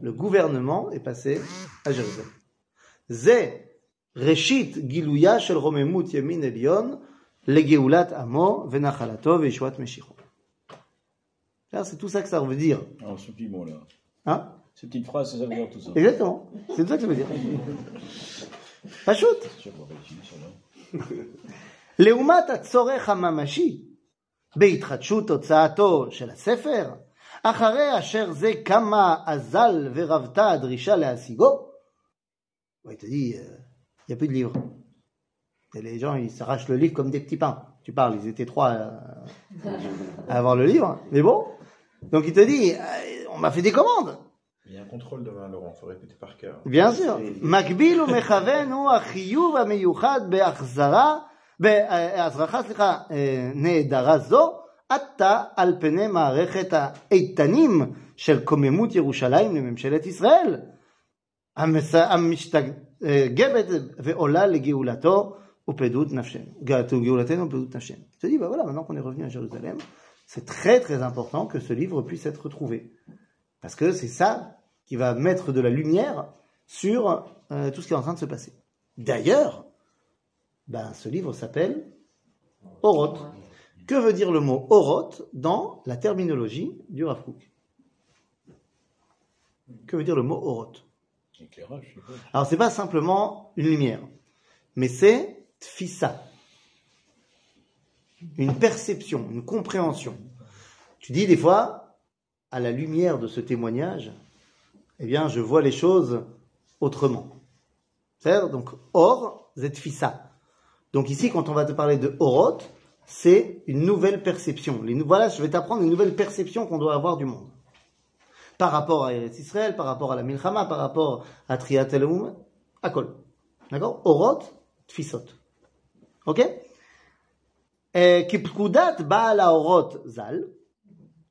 Le gouvernement est passé à Jérusalem. Zé Reshit Gilouya shel Romemut Yemin Elion legeulat Amo venachalato veishuat Meshicho. C'est tout ça que ça veut dire. Alors, ce petit mot-là. Hein? Ces petites phrases, ça veut dire tout ça. Exactement. C'est tout ça que ça veut dire. Pas shoot. C'est sûr qu'on בהתחדשות הוצאתו של הספר, אחרי אשר זה כמה אזל ורבתה הדרישה להשיגו, Ouais, il te dit, il n'y a plus de livres. Et les gens, ils s'arrachent le livre comme des petits pains. Tu parles, ils étaient trois euh, à avoir le livre, mais bon. Donc il te dit, euh, on m'a fait des commandes. Il y a un contrôle demain, Laurent, il faut répéter par cœur. bien sûr. מקביל ומכוון הוא החיוב המיוחד בהחזרה, בהזרחה, סליחה, אה, נעדרה זו, עתה על פני מערכת האיתנים של קוממות ירושלים לממשלת ישראל, המס- המשתגבת ועולה לגאולתו ופדות נפשנו. גאולתו- גאולתנו ופדות נפשנו. Je te dis, bah voilà, maintenant qu'on est revenu à Jérusalem, c'est très très important que ce livre puisse être retrouvé. Parce que c'est ça qui va mettre de la lumière sur euh, tout ce qui est en train de se passer. D'ailleurs, ben, ce livre s'appelle Oroth. Que veut dire le mot Oroth dans la terminologie du Rav Kook? Que veut dire le mot Oroth Éclairage. Alors, c'est pas simplement une lumière, mais c'est tfissa. Une perception, une compréhension. Tu dis des fois, à la lumière de ce témoignage, eh bien, je vois les choses autrement. C'est-à-dire, donc, or, zetfissa. Donc ici, quand on va te parler de oroth, c'est une nouvelle perception. Les nou- voilà, je vais t'apprendre une nouvelle perception qu'on doit avoir du monde. Par rapport à Eretz Israël, par rapport à la Milchama, par rapport à Triat Elum, à Kol. D'accord Oroth, tfisot. Ok Euh, Kipkudat Baal Oroth Zal.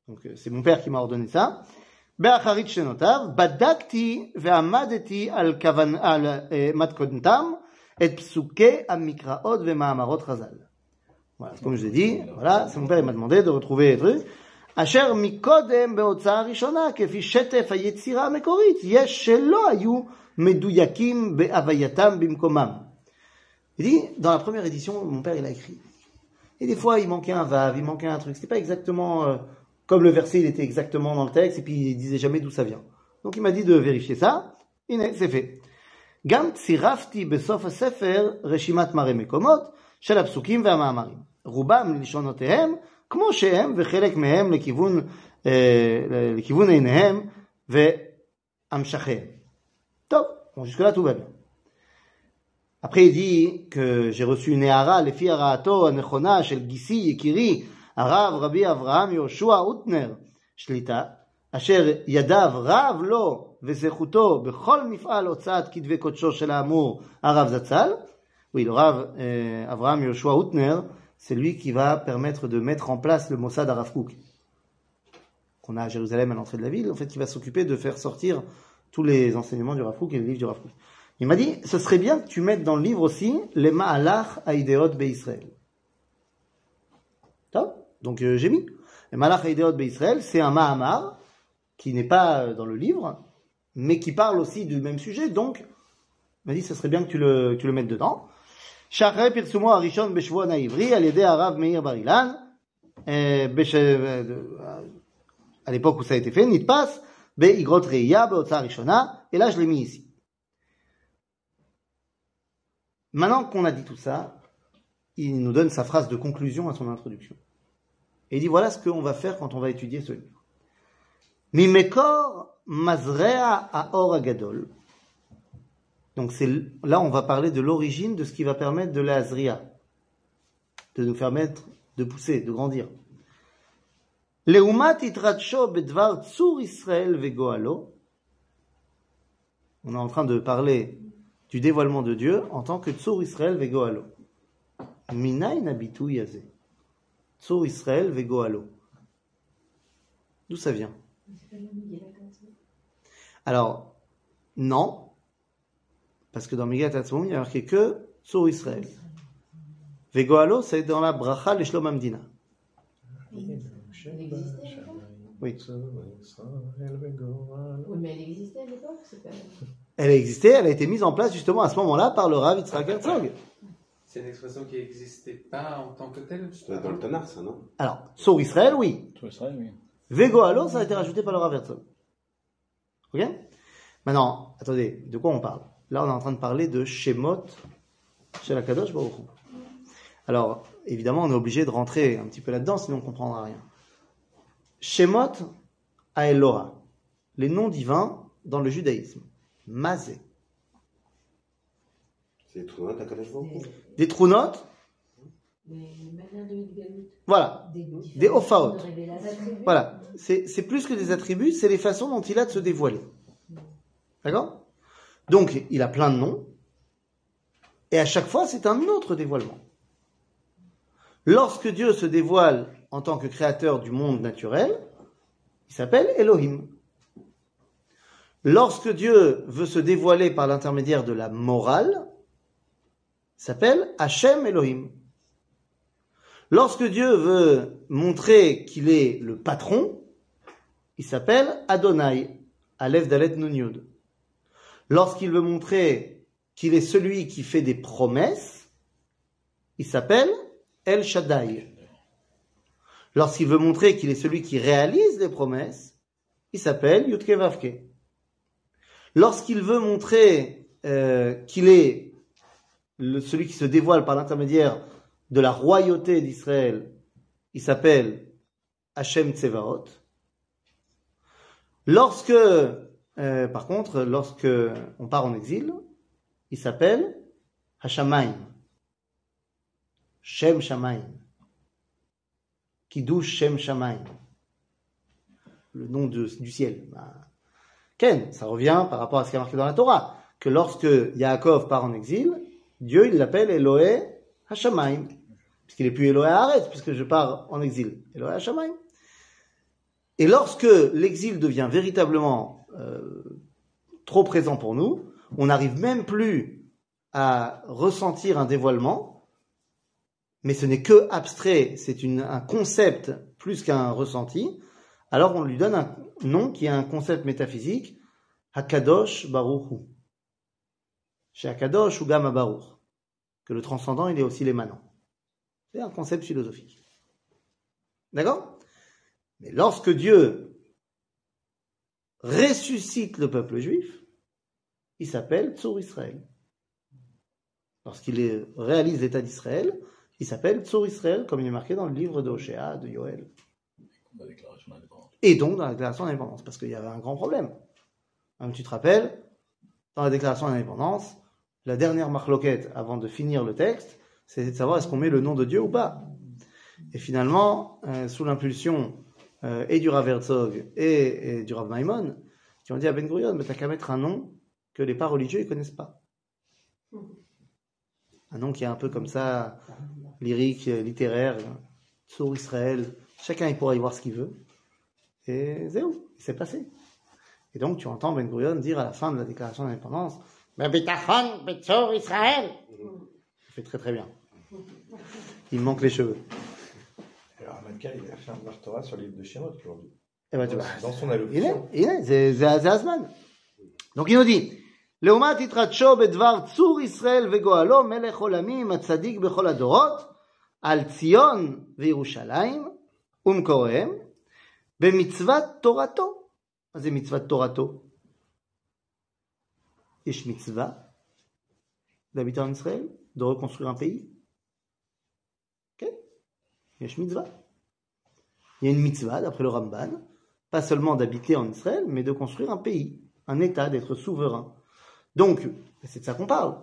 Donc euh, c'est mon père qui m'a ordonné ça. באחרית שנותיו, בדקתי ועמדתי על, כוון, על אה, מתכונתם את פסוקי המקראות ומאמרות חז"ל. Voilà, comme je l'ai dit, voilà, c'est mon père il m'a demandé de retrouver les trucs. אשר מקודם בהוצאה ראשונה, כפי שטף היצירה המקורית, יש שלא היו מדויקים בהווייתם במקומם. Il dit, dans la première édition, mon père il a écrit. Et des fois, il manquait un vav, il manquait un truc. C'était pas exactement euh, comme le verset, il était exactement dans le texte, et puis il disait jamais d'où ça vient. Donc il m'a dit de vérifier ça. הנה, c'est fait. גם צירפתי בסוף הספר רשימת מראה מקומות של הפסוקים והמאמרים. רובם ללשונותיהם כמו שהם, וחלק מהם לכיוון, אה, לכיוון עיניהם והמשכיהם. טוב, bon, jusque-là tout va bien. Après, il dit que j'ai reçu une éhara, les filles הרעתו הנכונה של גיסי, יקירי, הרב רבי אברהם יהושע אוטנר, שליטה, אשר ידיו רב לו וזכותו בכל מפעל הוצאת כתבי קודשו של האמור הרב זצ"ל. Oui, le Rav euh, Abraham Yoshua Outner, c'est lui qui va permettre de mettre en place le Mossad Arav Kook, qu'on a à Jérusalem à l'entrée de la ville, en fait, qui va s'occuper de faire sortir tous les enseignements du Rav Kook et les livres du Rav Kook. Il m'a dit, ce serait bien que tu mettes dans le livre aussi les Ma'alach Haïdeot Be'Israël. Top Donc euh, j'ai mis. Les Ma'alach Haïdeot Be'Israël, c'est un Mahamar qui n'est pas euh, dans le livre, mais qui parle aussi du même sujet, donc il m'a dit, ce serait bien que tu le, que tu le mettes dedans. שאחרי פרסומו הראשון בשבועון העברי על ידי הרב מאיר בר אילן, אה, בש... à l'époque où ça a été fait, נתפס באגרות ראייה בהוצאה ראשונה, אלא שלמי ici. Maintenant qu'on a dit tout ça, il nous donne sa phrase de conclusion à son introduction. Et il dit voilà ce qu'on va faire quand on va étudier ce livre. Mimekor mazrea aor agadol. Donc là on va parler de l'origine de ce qui va permettre de la azria, de nous permettre de pousser, de grandir. Leumat bedvar tsur Israël vegoalo. On est en train de parler du dévoilement de Dieu en tant que tsur Israël vegoalo. Minayin habitu yazé. Tsur Israël vegoalo. D'où ça vient? Alors, non, parce que dans Migat il y a marqué que sur Israël. Vegoalo, c'est dans la bracha les Shlom Amdina. Existait Oui. Oui, mais elle existait à l'époque, c'est pas... Elle a existé, elle a été mise en place justement à ce moment-là par le Rav Yitzhak Herzog. C'est une expression qui n'existait pas en tant que telle dans le Tanar, ça, non? Alors, sur Israël, oui. Tout Israël, oui. Vegoalo, ça a été rajouté par le Rav Herzog. Ok? Maintenant, attendez, de quoi on parle? Là, on est en train de parler de Shemot chez la Kadosh Baruch. Alors, évidemment, on est obligé de rentrer un petit peu là-dedans, sinon on ne comprendra rien. Shemot Aelora, les noms divins dans le judaïsme. Mazé. C'est trop à Kadosh Baruch. Des trounotes, Mais une manière de Galut. Voilà. Des. Voilà. C'est c'est plus que des attributs, c'est les façons dont il a de se dévoiler. D'accord? Donc, il a plein de noms, et à chaque fois, c'est un autre dévoilement. Lorsque Dieu se dévoile en tant que créateur du monde naturel, il s'appelle Elohim. Lorsque Dieu veut se dévoiler par l'intermédiaire de la morale, il s'appelle Hachem Elohim. Lorsque Dieu veut montrer qu'il est le patron, il s'appelle Adonai, Aleph Dalet Nun Yud. Lorsqu'il veut montrer qu'il est celui qui fait des promesses, il s'appelle El Shaddai. Lorsqu'il veut montrer qu'il est celui qui réalise les promesses, il s'appelle Yudke Vavke. Lorsqu'il veut montrer euh, qu'il est celui qui se dévoile par l'intermédiaire de la royauté d'Israël, il s'appelle Hachem Tsevaot. Lorsque, euh, par contre, lorsque on part en exil, il s'appelle Hashamaim. Shem Shamaim. Kiddush Shem Shamaim. Le nom du ciel. Ben, Ken, ça revient par rapport à ce qui est marqué dans la Torah, que lorsque Yaakov part en exil, Dieu, il l'appelle Eloé Hashamaim. Puisqu'il est plus Eloé Haaretz, puisque je pars en exil. Eloé Hashamaim. Et lorsque l'exil devient véritablement euh, trop présent pour nous, on n'arrive même plus à ressentir un dévoilement, mais ce n'est que abstrait, c'est un concept plus qu'un ressenti, alors on lui donne un nom qui est un concept métaphysique, Hakadosh Baruch Hu. Chez Hakadosh ou Gama Baruch, que le transcendant il est aussi l'émanant. C'est un concept philosophique. D'accord? Mais lorsque Dieu ressuscite le peuple juif, il s'appelle Tzur Israël. Lorsqu'il réalise l'état d'Israël, il s'appelle Tzur Israël, comme il est marqué dans le livre de Hoshea, de Yoel. Et donc dans la déclaration d'indépendance, parce qu'il y avait un grand problème. Comme tu te rappelles, dans la déclaration d'indépendance, la dernière marloquette avant de finir le texte, c'est de savoir est-ce qu'on met le nom de Dieu ou pas. Et finalement, euh, sous l'impulsion euh, et du Rav Herzog et, du Rav Maimon, qui ont dit à Ben Gurion, mais t'as qu'à mettre un nom que les pas religieux ne connaissent pas. Un nom qui est un peu comme ça, lyrique, littéraire, sur Israël. Chacun il pourra y voir ce qu'il veut. Et c'est où? Il s'est passé. Et donc tu entends Ben Gurion dire à la fin de la déclaration d'indépendance, Mais bitachon, Israël. Il fait très très bien. Il me manque les cheveux. Alors, Ahmad il a fait un Mar Torah sur le livre de Shemot aujourd'hui. Et ben, tu vois. Dans son Il est, allocution. il est, c'est c'est- c'est Asman. Donc il nous dit, לעומת יתחדשו בדבר צור ישראל וגואלו מלך עולמים הצדיק בכל הדורות על ציון וירושלים ומקוריהם במצוות תורתו. מה זה מצוות תורתו? יש מצווה d'habiter en Israël, de reconstruire un pays. כן, יש מצווה. Il y a une mitzvah, d'après le Ramban, pas seulement d'habiter en Israël, mais de construire un pays, un État, d'être souverain. Donc, c'est de ça qu'on parle.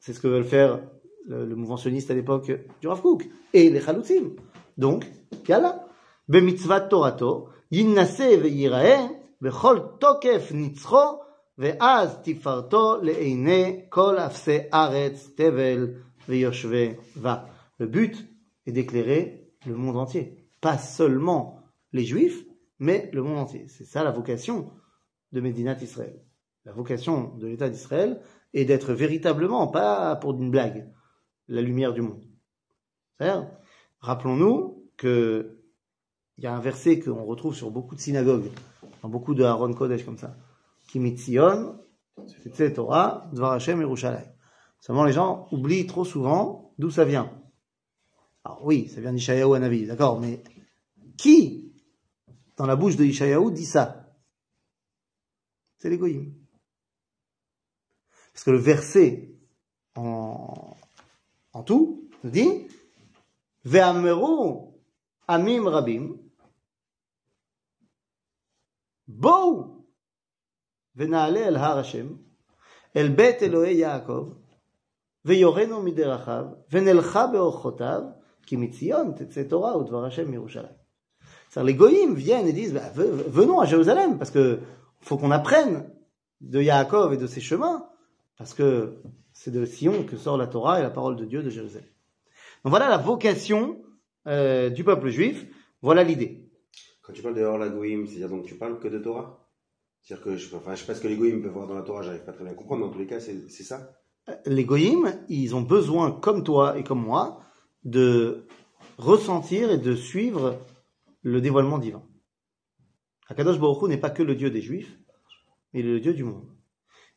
C'est ce que veulent faire le, le mouvement sioniste à l'époque du Rav Kook et les Chalutzim. Donc, yalla. במצוות תורתו, יינשא וייראה בכל תוקף נצחו, ואז תפארתו לעיני כל אפסי ארץ, תבל ויושבי בה. Le but est d'éclairer le monde entier. Pas seulement les Juifs, mais le monde entier. C'est ça la vocation de Médinat Israël. La vocation de l'État d'Israël est d'être véritablement, pas pour une blague, la lumière du monde. Rappelons-nous que il y a un verset qu'on retrouve sur beaucoup de synagogues, dans beaucoup de Aaron Kodesh comme ça. Kimitzion, c'est Torah, Dvar Hashem Yerushalayim. Seulement les gens oublient trop souvent d'où ça vient. Alors oui, ça vient d'Ishayahu à d'accord, mais qui, dans la bouche de Ishayahu, dit ça? C'est l'égoïme. Parce que le verset en, en tout nous dit Ve'ameru amim rabim Bo ve'na'ale el har Hashem el bet Elohe Yaakov ve'yorenu miderachav ve'nelcha be'orchotav qui mitzion Torah ou Hashem Yerushalayim. C'est-à-dire les goyim viennent et disent bah, venons à Jérusalem parce que faut qu'on apprenne de Yaakov et de ses chemins parce que c'est de Sion que sort la Torah et la parole de Dieu de Jérusalem. Donc voilà la vocation euh, du peuple juif, voilà l'idée. Quand tu parles de la goyim, c'est-à-dire donc tu parles que de Torah? C'est-à-dire que je, enfin, je sais pas ce que les goyim peuvent voir dans la Torah, j'arrive pas très bien à comprendre, mais en tous les cas c'est ça? Euh, les goyim, ils ont besoin, comme toi et comme moi, de ressentir et de suivre le dévoilement divin. Akadosh Baruch n'est pas que le Dieu des Juifs, mais il est le Dieu du monde.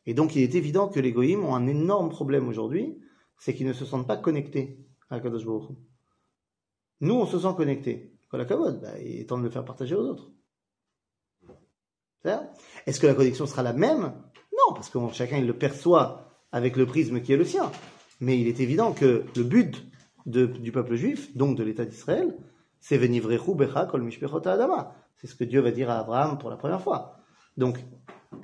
Et donc, il est évident que les goïms ont un énorme problème aujourd'hui, c'est qu'ils ne se sentent pas connectés à Akadosh Baruch. Nous, on se sent connectés. Kol hakavod, bah, il est temps de le faire partager aux autres. Est-ce que la connexion sera la même? Non, parce que chacun il le perçoit avec le prisme qui est le sien. Mais il est évident que le but de- du peuple juif, donc de l'État d'Israël, c'est venivrechu becha kol mishpechot adama. C'est ce que Dieu va dire à Abraham pour la première fois. Donc,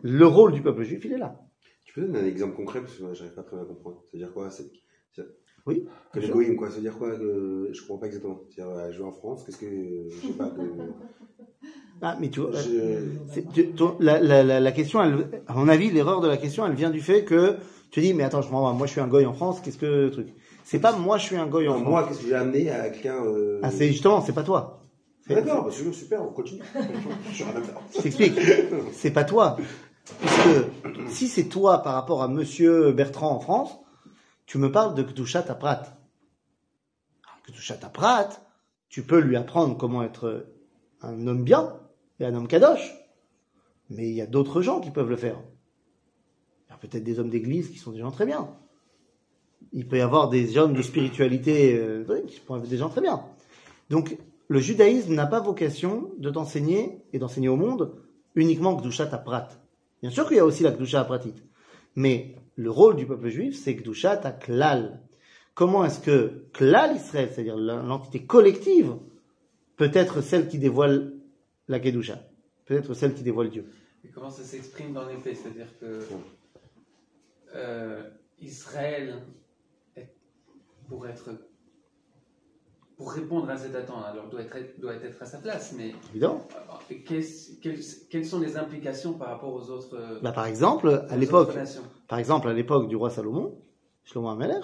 le rôle du peuple juif, il est là. Tu peux donner un exemple concret parce que moi, j'arrive pas très bien à comprendre. C'est-à-dire quoi c'est- c'est- Oui, Que quoi. C'est-à-dire quoi que je comprends pas exactement. C'est-à-dire, euh, je vais en France, qu'est-ce que. Je sais pas. Que, <laughs> Ah, mais tu vois, je- c'est- tu- ton- la, la- la- la question, elle- à mon avis, l'erreur de la question, elle vient du fait que tu dis, mais attends, je pas, moi je suis un goy en France, qu'est-ce que truc C'est pas moi je suis un goy en Non, France. moi, qu'est-ce que j'ai amené à quelqu'un. euh, Ah, c'est justement, c'est pas toi. D'accord, bah, c'est super, on continue. <laughs> Je t'explique. C'est pas toi. Puisque si c'est toi par rapport à Monsieur Bertrand en France, tu me parles de Kdushat Aprat. Kdushat Aprat, tu peux lui apprendre comment être un homme bien et un homme kadosh. Mais il y a d'autres gens qui peuvent le faire. Il y a peut-être des hommes d'église qui sont des gens très bien. Il peut y avoir des hommes de spiritualité euh, qui sont des gens très bien. Donc, le judaïsme n'a pas vocation de t'enseigner et d'enseigner au monde uniquement Kdushat Aprat. Bien sûr qu'il y a aussi la Kdusha Apratit. Mais le rôle du peuple juif, c'est Kdushat Klal. Comment est-ce que Klal Israël, c'est-à-dire l'entité collective, peut être celle qui dévoile la Kedusha Peut être celle qui dévoile Dieu? Et comment ça s'exprime dans les faits? C'est-à-dire que euh, Israël, pour être pour répondre à cette attente, alors doit être, doit être à sa place, mais Évidemment. euh, quelles, quelles sont les implications par rapport aux autres, euh, Bah, par exemple, à l'époque, par exemple, à l'époque du roi Salomon, Shlomo Ameler,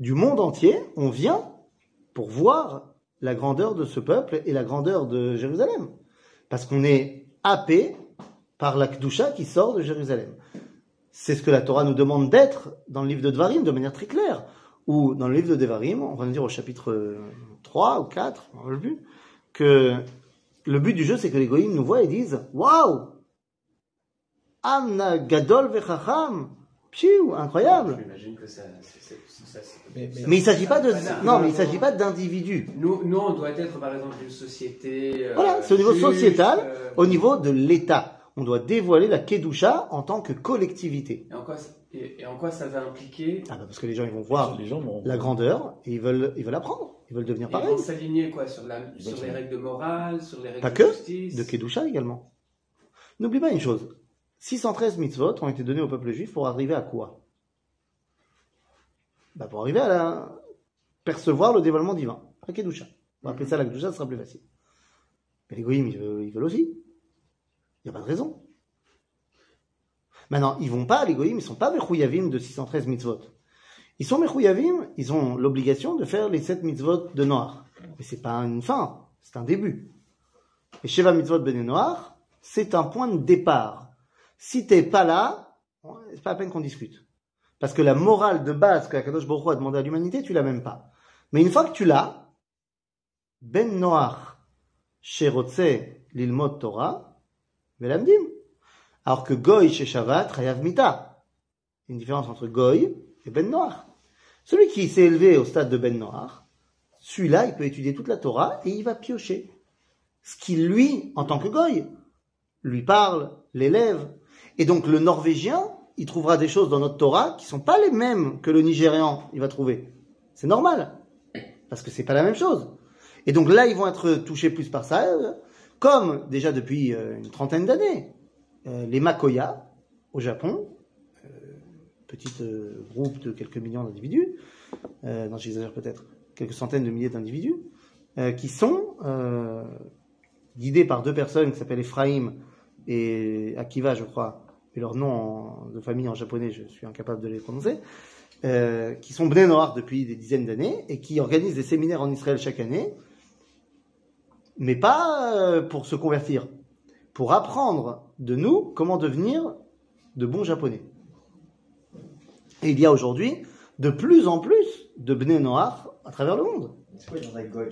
du monde entier, on vient pour voir la grandeur de ce peuple et la grandeur de Jérusalem. Parce qu'on est happé par la Kdusha qui sort de Jérusalem. C'est ce que la Torah nous demande d'être dans le livre de Devarim de manière très claire. Ou dans le livre de Devarim, on va nous dire au chapitre euh, 3 ou 4, on le vu, que le but du jeu, c'est que les goïms nous voient et disent Waouh Amna Gadol Vechacham Pfiou, incroyable que ça. ça, Mais- mais- Mais il s'agit pas de Banal. non, mais il s'agit pas d'individus. Nous, nous, on doit être par exemple une société. euh, Voilà, c'est au niveau juste, sociétal, euh, Au niveau de l'État, on doit dévoiler la Kedusha en tant que collectivité. Et en quoi, et, et en quoi ça va impliquer Ah bah parce que les gens ils vont voir Les gens vont. la grandeur et ils veulent ils veulent apprendre, ils veulent devenir Ils pareil. vont s'aligner quoi sur, la, Ils sur vont les règles de morale, sur les règles Pas de que, justice. De Kedusha également. N'oublie pas une chose. 613 mitzvot ont été donnés au peuple juif pour arriver à quoi? Bah Pour arriver à la... percevoir le dévoilement divin, la Kedusha. On va appeler ça la Kedusha, ce sera plus facile. Mais les goïms, ils ils veulent aussi. Il n'y a pas de raison. Maintenant, ils vont pas, les goïms, ils sont pas Mechouyavim de 613 mitzvot. Ils sont Mechouyavim, ils ont l'obligation de faire les 7 mitzvot de Noir. Mais c'est pas une fin, c'est un début. Et Sheva mitzvot ben Noir, c'est un point de départ. Si t'es pas là, c'est pas la peine qu'on discute. Parce que la morale de base que Akadosh Baruch Hu a demandé à l'humanité, tu l'as même pas. Mais une fois que tu l'as, Ben Noach, Sherotze, l'ilmod Torah, Velamdim. Alors que Goy chez Shabbat, Chayav Mita. Une différence entre Goy et Ben Noach. Celui qui s'est élevé au stade de Ben Noach, celui-là, il peut étudier toute la Torah et il va piocher. Ce qui, lui, en tant que Goy, lui parle, l'élève. Et donc, le Norvégien, il trouvera des choses dans notre Torah qui sont pas les mêmes que le Nigérian, il va trouver. C'est normal. parce que c'est pas la même chose. Et donc là, ils vont être touchés plus par ça, euh, comme déjà depuis euh, une trentaine d'années, euh, les Makoya au Japon, euh, petit groupe de quelques millions d'individus, non j'exagère peut-être, quelques centaines de milliers d'individus, qui sont guidés par deux personnes qui s'appellent Ephraim et Akiva, je crois, et leur nom de famille en japonais, je suis incapable de les prononcer, qui sont Bnei Noir depuis des dizaines d'années et qui organisent des séminaires en Israël chaque année, mais pas euh, pour se convertir, pour apprendre de nous comment devenir de bons japonais. Et il y a aujourd'hui de plus en plus de Bnei Noir à travers le monde. C'est quoi, Goy,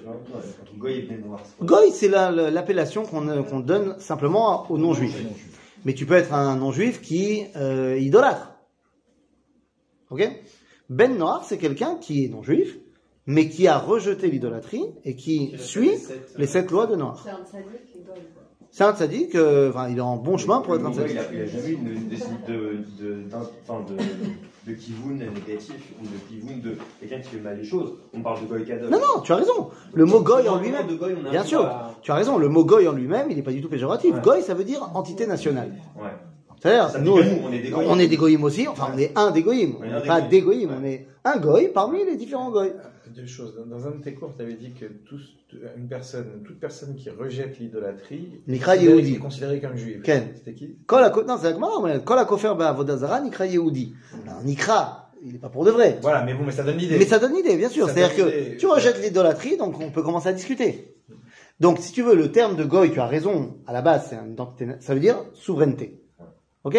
Goy et c'est quoi Goy, c'est la- la- l'appellation qu'on euh, qu'on donne simplement aux non-juifs. Mais tu peux être un non-juif qui euh, idolâtre. Ok? Ben Noir, c'est quelqu'un qui est non-juif, mais qui a rejeté l'idolâtrie et qui suit les sept, les sept lois de Noir. C'est un sadique euh, enfin, il est en bon chemin pour être un Goy, il tzaddik. a, il a jamais eu de, de, de, de kivoun négatif ou de kivoun de quelqu'un qui fait mal les choses. On parle de Goy Kadosh. Non, non, tu as raison. Le mot goy en lui-même, bien sûr, à- tu as raison, le mot goy en lui-même, il n'est pas du tout péjoratif. Ouais. Goy, ça veut dire entité nationale. Ouais. C'est-à-dire, nous, on est des goyim. on est des goyim aussi, enfin, on est un des goyim. On n'est pas des goyim, Ouais. on est un goy parmi les différents goy. Deux choses. Dans- un de tes cours, tu avais dit que tous- une personne, toute personne qui rejette l'idolâtrie Nikra est considérée- Yehudi. est considérée comme juive. Ken. C'était qui non, c'est la Kol ha-kofer ba'avodah zara, nikra Yehudi. Alors, Nikra, il n'est pas pour de vrai. Voilà, mais bon, mais ça donne l'idée. Mais ça donne l'idée, bien sûr. Ça C'est-à-dire que l'idée. tu rejettes l'idolâtrie, donc on peut commencer à discuter. Donc, si tu veux, le terme de goy, tu as raison, à la base, c'est ça veut dire souveraineté. Ok?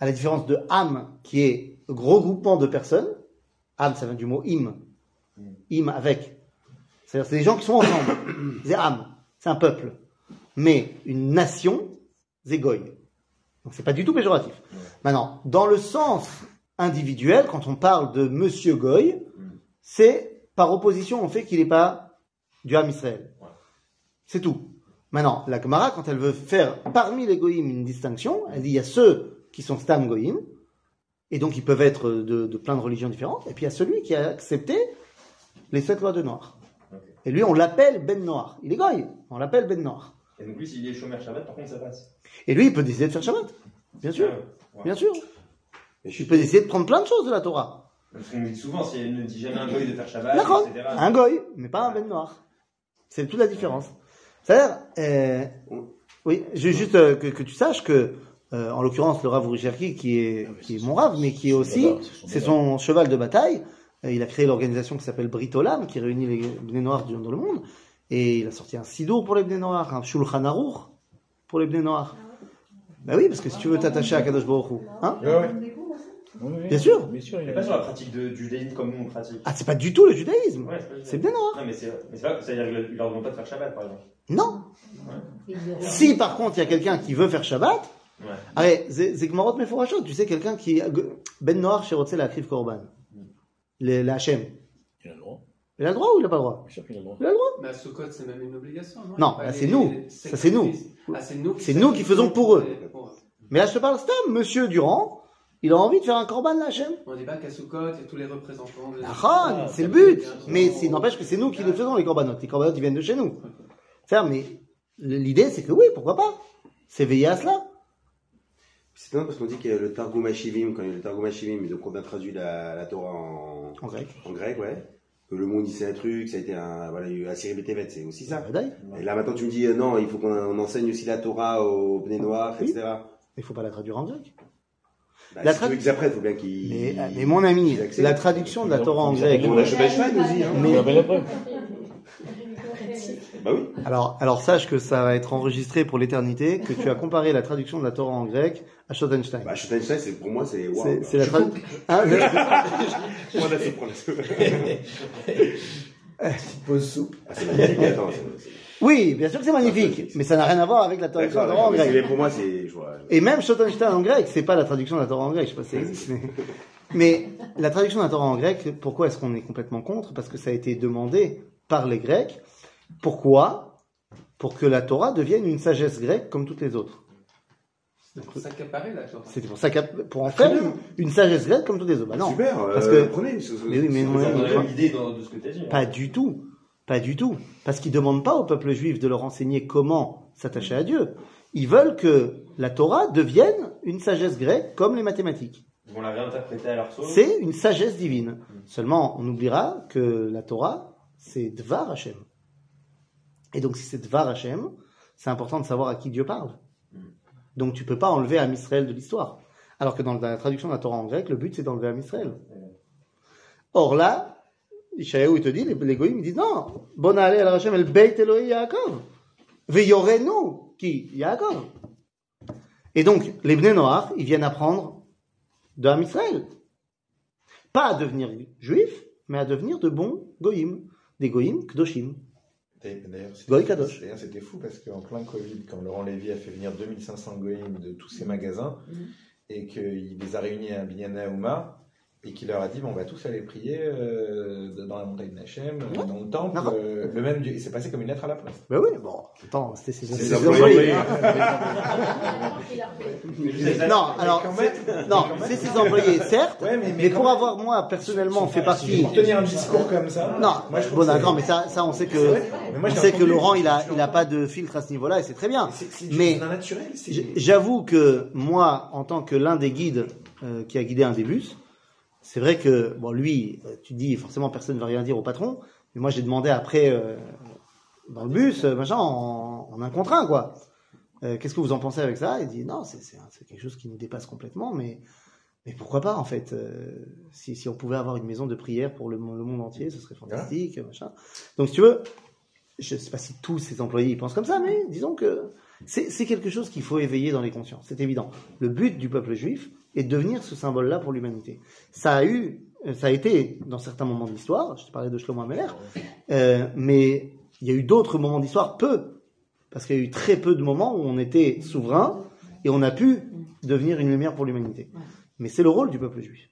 À la différence de am, qui est gros groupement de personnes. Am, ça vient du mot im. Im avec. C'est-à-dire, c'est des gens qui sont ensemble. <coughs> C'est am. C'est un peuple. Mais une nation, c'est goy. Donc, c'est pas du tout péjoratif. Maintenant, dans le sens individuel, quand on parle de monsieur goy, c'est par opposition au fait qu'il n'est pas du Ham Israël. C'est tout. Maintenant, la Gemara, quand elle veut faire parmi les goïms une distinction, elle dit il y a ceux qui sont stam goïm, et donc ils peuvent être de, de plein de religions différentes, et puis il y a celui qui a accepté les sept lois de Noir. Et lui, on l'appelle Ben Noir. Il est goy, on l'appelle Ben Noir. Et donc lui, s'il est chômeur Shabbat, par contre, ça passe. Et lui, il peut décider de faire Shabbat. Bien sûr, Ouais. bien sûr. Mais je Il peut décider de prendre plein de choses de la Torah. Parce qu'on dit souvent, si elle ne dit jamais un goy de faire Shabbat, etc. Un goy, mais pas un ben noir. C'est toute la différence. C'est-à-dire, euh, oui, juste euh, que, que tu saches que, euh, en l'occurrence, le Rav Uricherki, qui est, qui est mon Rav, mais qui est aussi, c'est son cheval de bataille. Il a créé l'organisation qui s'appelle Britolam, qui réunit les Bnei Noirs du- dans le monde. Et il a sorti un Sidour pour les Bnei Noirs, un Shulchan Aruch pour les Bnei Noirs. Ben oui, parce que si tu veux t'attacher à Kadosh Baruch Hu, hein? Oui, oui, Bien sûr. Bien sûr. il pas sur la pratique de, du judaïsme comme nous on pratique. Ah, c'est pas du tout le judaïsme. Ouais, c'est C'est judaïsme. Bnei Noirs. Non, mais c'est c'est pas, c'est-à-dire qu'ils leur demandent pas de faire Shabbat, par exemple. Non. Si par contre il y a quelqu'un qui veut faire Shabbat, Ouais. allez, Zegmarot Meforachot, tu sais, quelqu'un qui. Ben Noir chez Rotzel la Kriv Korban. Le- La Hachem. Il a le droit. Il a le droit ou il n'a pas le droit? Bien sûr qu'il a le droit. Il a le droit. Mais à Sukkot, c'est même une obligation, non? Les- c'est nous. Ça, c'est nous. Ah, c'est nous qui C'est nous qui faisons pour eux. Pour eux. Mais là, je te parle Stam, monsieur Durand, il a envie de faire un Korban la Hachem. On dit pas qu'à Sukkot, il y a tous les représentants de. Ah, c'est le but. Mais c'est n'empêche que c'est nous qui les faisons, les corbanotes. Les corbanotes, ils viennent de chez nous. Mais l'idée, c'est que oui, pourquoi pas? C'est veiller à cela. C'est étonnant parce qu'on dit a le Targum Hashivim, quand il y a le Targum Hashivim, donc on a traduit la, la Torah en, En grec. en grec, ouais. Que le monde dit c'est un truc, ça a été un, voilà, il y a eu Assyrie Betevet, c'est aussi ça. Et là maintenant tu me dis, euh, non, il faut qu'on on enseigne aussi la Torah aux Bnei Noirs, Oui. etc. Il faut pas la traduire en grec. Bah, La si trad- tu veux qu'ils apprennent, il faut bien qu'ils. Mais, mais mon ami, la traduction de la Torah en grec. On a aussi, hein. Mais- après. <laughs> Bah oui. Alors, alors sache que ça va être enregistré pour l'éternité, que tu as comparé la traduction de la Torah en grec à Schottenstein. Bah, Schottenstein, c'est, pour moi, c'est, waouh. c'est, la traduction. Hein, <laughs> Moi, là, c'est pour la Pause soupe. <laughs> Ah, c'est magnifique, attends. c'est- c'est- oui, bien sûr que c'est magnifique, mais ça n'a rien à voir avec la traduction de la Torah en. Mais grec. pour moi, c'est. Et même Schottenstein en grec, c'est pas la traduction de la Torah en grec, je sais pas si ça existe, mais, mais la traduction de la Torah en grec, pourquoi est-ce qu'on est complètement contre Parce que ça a été demandé par les Grecs. Pourquoi Pour que la Torah devienne une sagesse grecque comme toutes les autres. C'est pour ça qu'apparaît la Torah. C'était pour pour en faire une, une sagesse grecque comme toutes les autres. Bah non, Super, parce euh, que- prenez. ce- ce- Mais oui, mais moi, a l'idée de ce que tu as dit. hein. pas du tout. Pas du tout. Parce qu'ils ne demandent pas au peuple juif de leur enseigner comment s'attacher à Dieu. Ils veulent que la Torah devienne une sagesse grecque comme les mathématiques. Ils vont la réinterpréter à leur sauce. C'est une sagesse divine. Seulement, on oubliera que la Torah, c'est Dvar Hashem. Et donc, si c'est Dvar Hashem, c'est important de savoir à qui Dieu parle. Donc, tu peux pas enlever Am Israël de l'histoire. Alors que dans la traduction de la Torah en grec, le but, c'est d'enlever Am Israël. Or là, Ishaïaou, il te dit, les, les goïms, ils disent non, bon aller à Hashem, el Beit Elohim Yaakov. Veyorenu, qui Yaakov. Et donc, les Bnei Noach, ils viennent apprendre de Israël. Pas à devenir juifs, mais à devenir de bons goïms. Des goïms kdoshim. D'ailleurs, c'était- Goy Kadosh. d'ailleurs, c'était fou parce qu'en plein Covid, quand Laurent Lévy a fait venir 2500 goïms de tous ses magasins et qu'il les a réunis à Binyana Ouma et qu'il leur a dit bon, on va tous aller prier euh, dans la montagne d'Hachem, euh, dans le temple, euh, le même Dieu. Et c'est passé comme une lettre à la poste. Ben oui, bon, attends, c'était ses C'est employés. <laughs> Non, alors, non, c'est ses employés, certes, Ouais, mais, pour avoir, moi, personnellement, fait partie. Pour tenir un discours comme ça. Non, moi, je trouve bon, d'accord, mais ça, ça, on sait que, moi, on sait que. Laurent, il a, il a pas de filtre à ce niveau-là, et c'est très bien. Mais- J'avoue que moi, en tant que l'un des guides euh, qui a guidé un des bus, c'est vrai que, bon, lui, euh, tu dis, forcément, personne ne va rien dire au patron, mais moi, j'ai demandé après, euh, dans le bus, euh, machin, en, en un contre un, quoi. Euh, Qu'est-ce que vous en pensez avec ça? Il dit, non, c'est quelque chose qui nous dépasse complètement, mais, mais pourquoi pas, en fait euh, si, si on pouvait avoir une maison de prière pour le monde entier, ce serait fantastique, machin. Donc, si tu veux, je sais pas si tous ces employés y pensent comme ça, mais disons que c'est quelque chose qu'il faut éveiller dans les consciences, c'est évident. Le but du peuple juif est de devenir ce symbole-là pour l'humanité. Ça a eu, ça a été dans certains moments de l'histoire, je te parlais de Shlomo Ameler, euh, mais il y a eu d'autres moments d'histoire, peu, parce qu'il y a eu très peu de moments où on était souverain et on a pu devenir une lumière pour l'humanité. Mais c'est le rôle du peuple juif.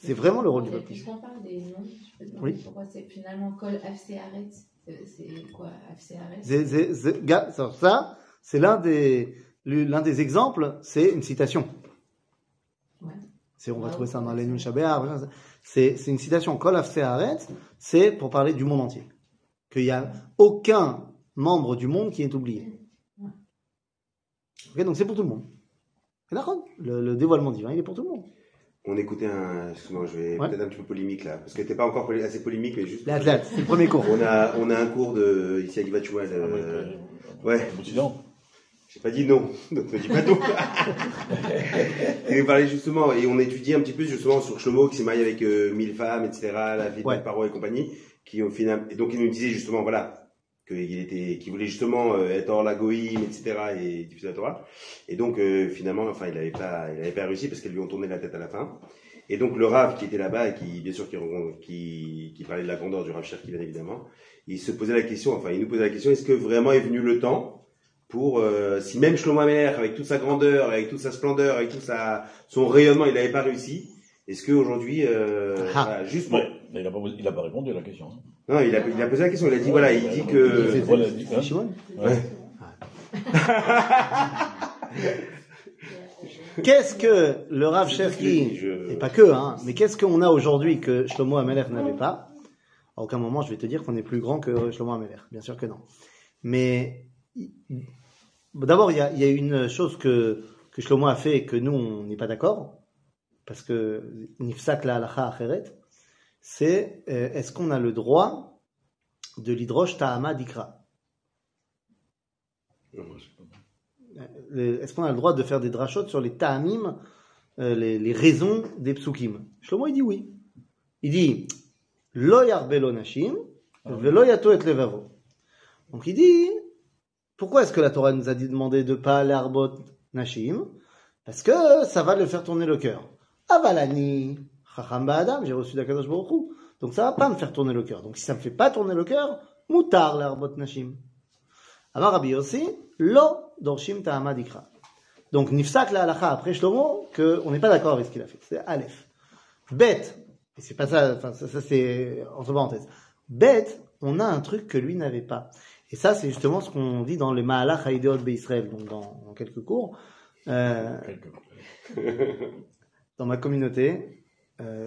C'est vraiment le rôle du peuple juif. puisqu'on parle des noms, je peux Oui. pourquoi c'est finalement Kol FC Aret C'est quoi ça, c'est l'un des, l'un des exemples, c'est une citation. Ouais. C'est, on va Ah, trouver ça dans les Nun Shabbat, voilà, c'est, c'est une citation. Kol c'est pour parler du monde entier. Qu'il n'y a aucun membre du monde qui est oublié. Donc c'est pour tout le monde. Le dévoilement divin, il est pour tout le monde. On écoutait un. Excuse-moi, je vais Ouais. peut-être un petit peu polémique là, parce que t'es pas encore assez polémique, mais juste. Les athlètes, c'est le premier cours. On a, on a un cours de, ici à Givatchoua, Ah, euh, ouais, j'ai pas dit non, <laughs> donc ne dis pas non. <laughs> et on parlait justement, et on étudiait un petit peu justement sur Shlomo qui s'est marié avec euh, mille femmes, etc., la vie de Ouais. Paro et compagnie, qui au final, et donc il nous disait justement, voilà, qu'il était, qu'il voulait justement euh, être hors la goïm, etc., et diffuser la Torah. Et donc, euh, finalement, enfin, il avait pas, il avait pas réussi parce qu'elles lui ont tourné la tête à la fin. Et donc, le Rav qui était là-bas, et qui, bien sûr, qui, qui, qui parlait de la grandeur du Rav Cherki, bien évidemment, il se posait la question, enfin, il nous posait la question, est-ce que vraiment est venu le temps pour, euh, si même Shlomo Ameler, avec toute sa grandeur, avec toute sa splendeur, avec tout sa, son rayonnement, il n'avait pas réussi, est-ce qu'aujourd'hui, euh, Ah. voilà, juste mais il n'a pas, pas répondu à la question. hein. non, il a, il a posé la question, il a dit, voilà, il dit que, C'est voilà, il dit, hein. Shimon Ouais. <laughs> Qu'est-ce que le Rav Cherki, je- et pas que, hein, mais qu'est-ce qu'on a aujourd'hui que Shlomo Ameler n'avait pas? À aucun moment je vais te dire qu'on est plus grand que Shlomo Ameler, bien sûr que non. Mais d'abord, il y a, il y a une chose que, que Shlomo a fait et que nous, on n'est pas d'accord, parce que Nifsak la halacha acheret, c'est euh, est-ce qu'on a le droit de l'hydrosh ta'ama dikra? Euh, Est-ce qu'on a le droit de faire des drachot sur les ta'amim, euh, les, les raisons des psukim? Shlomo, il dit oui. Il dit Lo yarbelo nashim, velo yato et levavo. Donc il dit pourquoi est-ce que la Torah nous a dit demandé de pas l'arbot nashim? Parce que ça va le faire tourner le cœur. Avalani, chacham adam, j'ai reçu d'Akadosh Baruch Hu. Donc ça va pas me faire tourner le cœur. Donc si ça me fait pas tourner le cœur, mutar l'arbot nashim. Amar Rabbi Yossi, lo dorshim ta'ama dikra. Donc nifsak la halacha après Shlomo que on n'est pas d'accord avec ce qu'il a fait. C'est Aleph. Bête. Et c'est pas ça, enfin ça, ça, c'est entre parenthèses. Bête, on a un truc que lui n'avait pas. Et ça c'est justement ce qu'on dit dans les Mahalach Haïdeot Israël, donc dans, dans quelques cours. Euh, dans ma communauté, euh,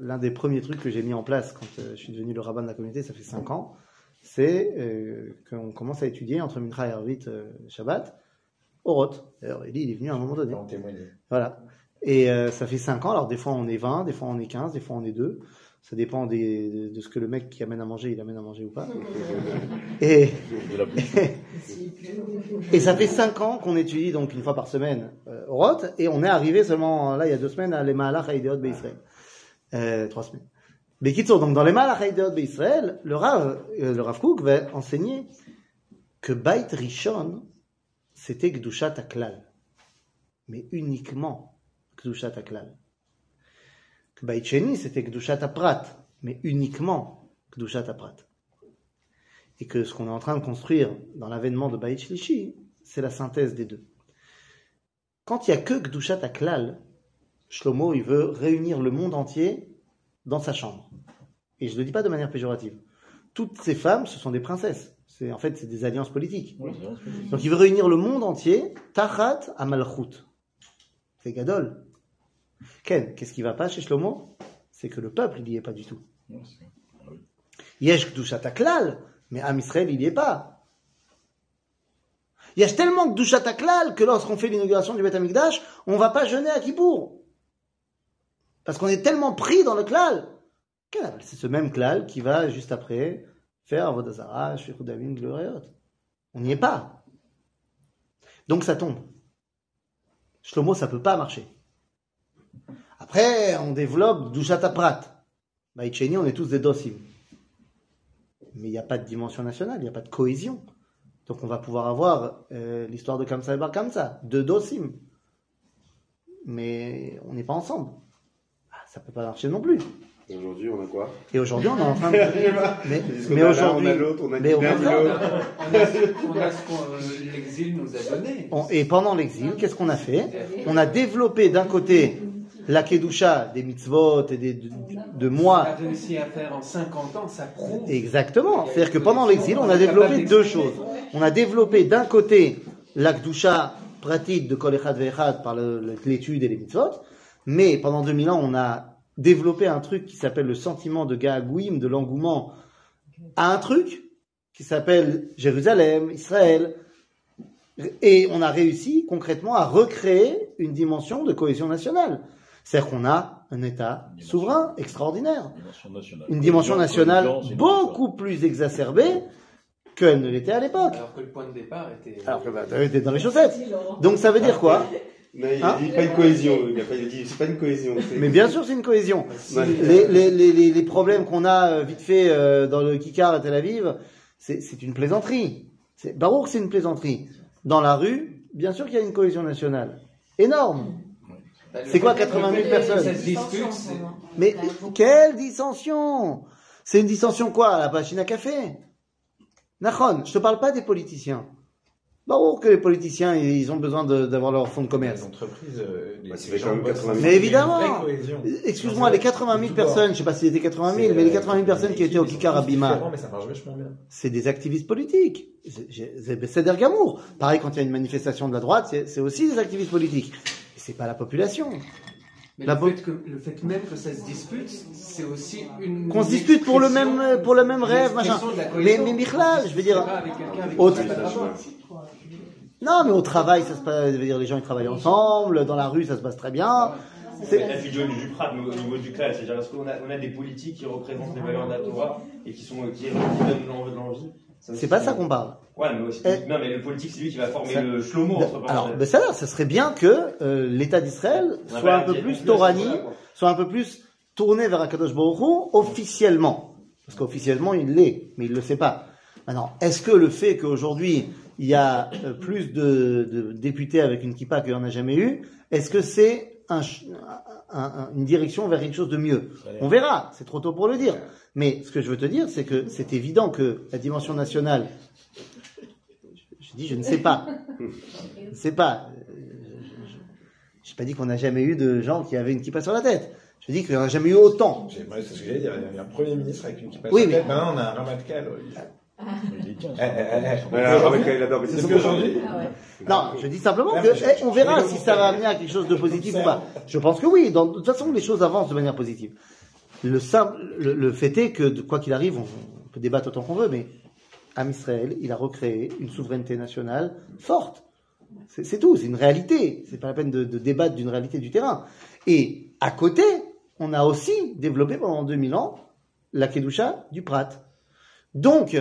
l'un des premiers trucs que j'ai mis en place quand euh, je suis devenu le rabbin de la communauté, ça fait cinq ans, c'est euh, qu'on commence à étudier entre Mincha et Arvit euh, Shabbat, au Roth. D'ailleurs, Eli, il est venu à un moment donné. En témoigner. Voilà. Et euh, ça fait 5 ans, alors des fois on est 20, des fois on est 15, des fois on est 2. Ça dépend des, de, de ce que le mec qui amène à manger, il amène à manger ou pas. <laughs> <laughs> Et, ça fait 5 ans qu'on étudie donc une fois par semaine euh, au Roth, et on est arrivé seulement, là il y a deux semaines, à les Mahalach Haïdeot Beisraël. Euh, trois semaines. Mais donc dans les Mahalach Haïdeot Beisraël, le Rav, euh, le Rav Kook va enseigner que Bait Rishon, c'était Gdushat Aklal. Mais uniquement Gdushat Aklal. Que Bait Sheni, c'était Gdushat Aprat. Mais uniquement Gdushat Aprat. Et que ce qu'on est en train de construire dans l'avènement de Bait Shlishi, c'est la synthèse des deux. Quand il n'y a que Gdushat Aklal, Shlomo, il veut réunir le monde entier dans sa chambre. Et je ne le dis pas de manière péjorative. Toutes ces femmes, ce sont des princesses. C'est, en fait, c'est des alliances politiques. Oui. Donc il veut réunir le monde entier, Tachat à Malchut. C'est Gadol. Ken, qu'est-ce qui va pas chez Shlomo? C'est que le peuple, il n'y est pas du tout. Ah. Yesh Gdushat Aklal, mais Am Israël, il n'y est pas. Il y a tellement Aklal que lorsqu'on fait l'inauguration du Beth Amikdash, on va pas jeûner à Kippour. Parce qu'on est tellement pris dans le klal. C'est ce même klal qui va juste après faire Avodazara, Shfichut Damim, Gloriot. On n'y est pas. Donc ça tombe. Shlomo, ça peut pas marcher. Après, on développe Dushat Aprat. Baïcheni, on est tous des dosim. Mais il n'y a pas de dimension nationale, il n'y a pas de cohésion. Donc on va pouvoir avoir euh, l'histoire de Kamsa et Bar Kamsa, deux dosim. Mais on n'est pas ensemble. Ça peut pas marcher non plus. Aujourd'hui, on a quoi? Et aujourd'hui, on est en train de... mais, mais aujourd'hui... on a l'autre, on a mais On a, on a ce- on euh, l'exil nous a donné. on- et pendant l'exil, qu'est-ce qu'on a fait? On a développé d'un côté la Kedusha des mitzvot et des, de, de On moi. a réussi à faire en 50 ans, ça prouve. Exactement. C'est-à-dire que pendant l'exil, on a développé deux choses. On a développé d'un côté la Kedusha pratique de Kol Echad Ve'echad par l'étude et les mitzvot, mais pendant 2000 ans, on a développé un truc qui s'appelle le sentiment de Ga'agouim, de l'engouement à un truc qui s'appelle Jérusalem, Israël, et on a réussi concrètement à recréer une dimension de cohésion nationale. C'est-à-dire qu'on a un État souverain extraordinaire Dimension nationale. une dimension nationale une beaucoup plus exacerbée qu'elle ne l'était à l'époque. Alors que le point de départ était. Alors que bah, t'es dans les chaussettes. Donc ça veut dire quoi? Non, il Hein dit pas une cohésion. Il a pas dit c'est pas une cohésion. Mais bien sûr, c'est une cohésion. Les, les, les, les, les problèmes qu'on a euh, vite fait euh, dans le Kikar à Tel Aviv, c'est une plaisanterie. C'est Baruch, c'est une plaisanterie. Dans la rue, bien sûr qu'il y a une cohésion nationale énorme. C'est quoi fait- 80 000 le fait que personnes Mais quelle dissension? C'est une dissension quoi? À la machine à café? Nachon, je te parle pas des politiciens. Baruch que les politiciens, ils ont besoin d'avoir leur fonds de Les commerce. entreprises, euh, les- Bah, les fait gens quand même bossent 80 000. ensemble. Mais évidemment. Excuse-moi, les 80 000 personnes, je sais pas s'il était 80 000, mais les 80 000 personnes qui étaient au Kikar Abima, Mais ça marche vachement bien. c'est des activistes politiques. C'est- d'Ergamour. Pareil, quand il y a une manifestation de la droite, c'est aussi des activistes politiques. Et c'est pas la population. Mais La le, fait que, le fait même que ça se dispute, c'est aussi une. Qu'on se dispute pour le même, pour le même rêve, machin. Mais, mais Michlal, je veux dire, avec avec Autre- qui ça va pas. Non, mais au travail, ça se passe, je veux dire, les gens ils travaillent ensemble, dans la rue, ça se passe très bien. C'est la fille John Duprat au niveau du classe, c'est-à-dire parce qu'on a, on a des politiques qui représentent les valeurs de la Torah et qui, sont, qui, qui donnent l'envie de l'envie? Ça, C'est pas ça qu'on parle. Ouais, mais aussi. Eh. Non, mais le politique, c'est lui qui va former Ça- le shlomo entre Alors, parenthèses. ben ça, ça serait bien que euh, l'État d'Israël soit un peu plus Torani, soit un peu plus tourné vers Akadosh Baruch Hu, officiellement. Parce qu'officiellement, il l'est, mais il le sait pas. Maintenant, est-ce que le fait qu'aujourd'hui, il y a euh, plus de, de députés avec une kippa qu'il n'y en a jamais eu, est-ce que c'est un ch- un- un- une direction vers quelque chose de mieux? On verra, c'est trop tôt pour le dire. Mais ce que je veux te dire, c'est que c'est évident que la dimension nationale, je dis je ne sais pas, je ne sais pas. Je n'ai pas dit qu'on n'a jamais eu de gens qui avaient une kippa sur la tête. Je dis qu'il n'y en a jamais eu autant. C'est ce que j'allais dire. Il y a un premier ministre avec une kippa Oui, sur la tête. Maintenant, on a un Eh, eh, eh, eh. Non, je dis simplement Ouais, que eh, on verra si ça va amener à quelque chose de positif ou pas. Je pense que oui. Dans- de toute façon, les choses avancent de manière positive. Le, simple, le, le fait est que, de- quoi qu'il arrive, on, on peut débattre autant qu'on veut, mais Am Israël, il a recréé une souveraineté nationale forte. C'est c'est tout, c'est une réalité. C'est pas la peine de, de débattre d'une réalité du terrain. Et à côté, on a aussi développé pendant 2000 ans la Kedusha du Prat. Donc,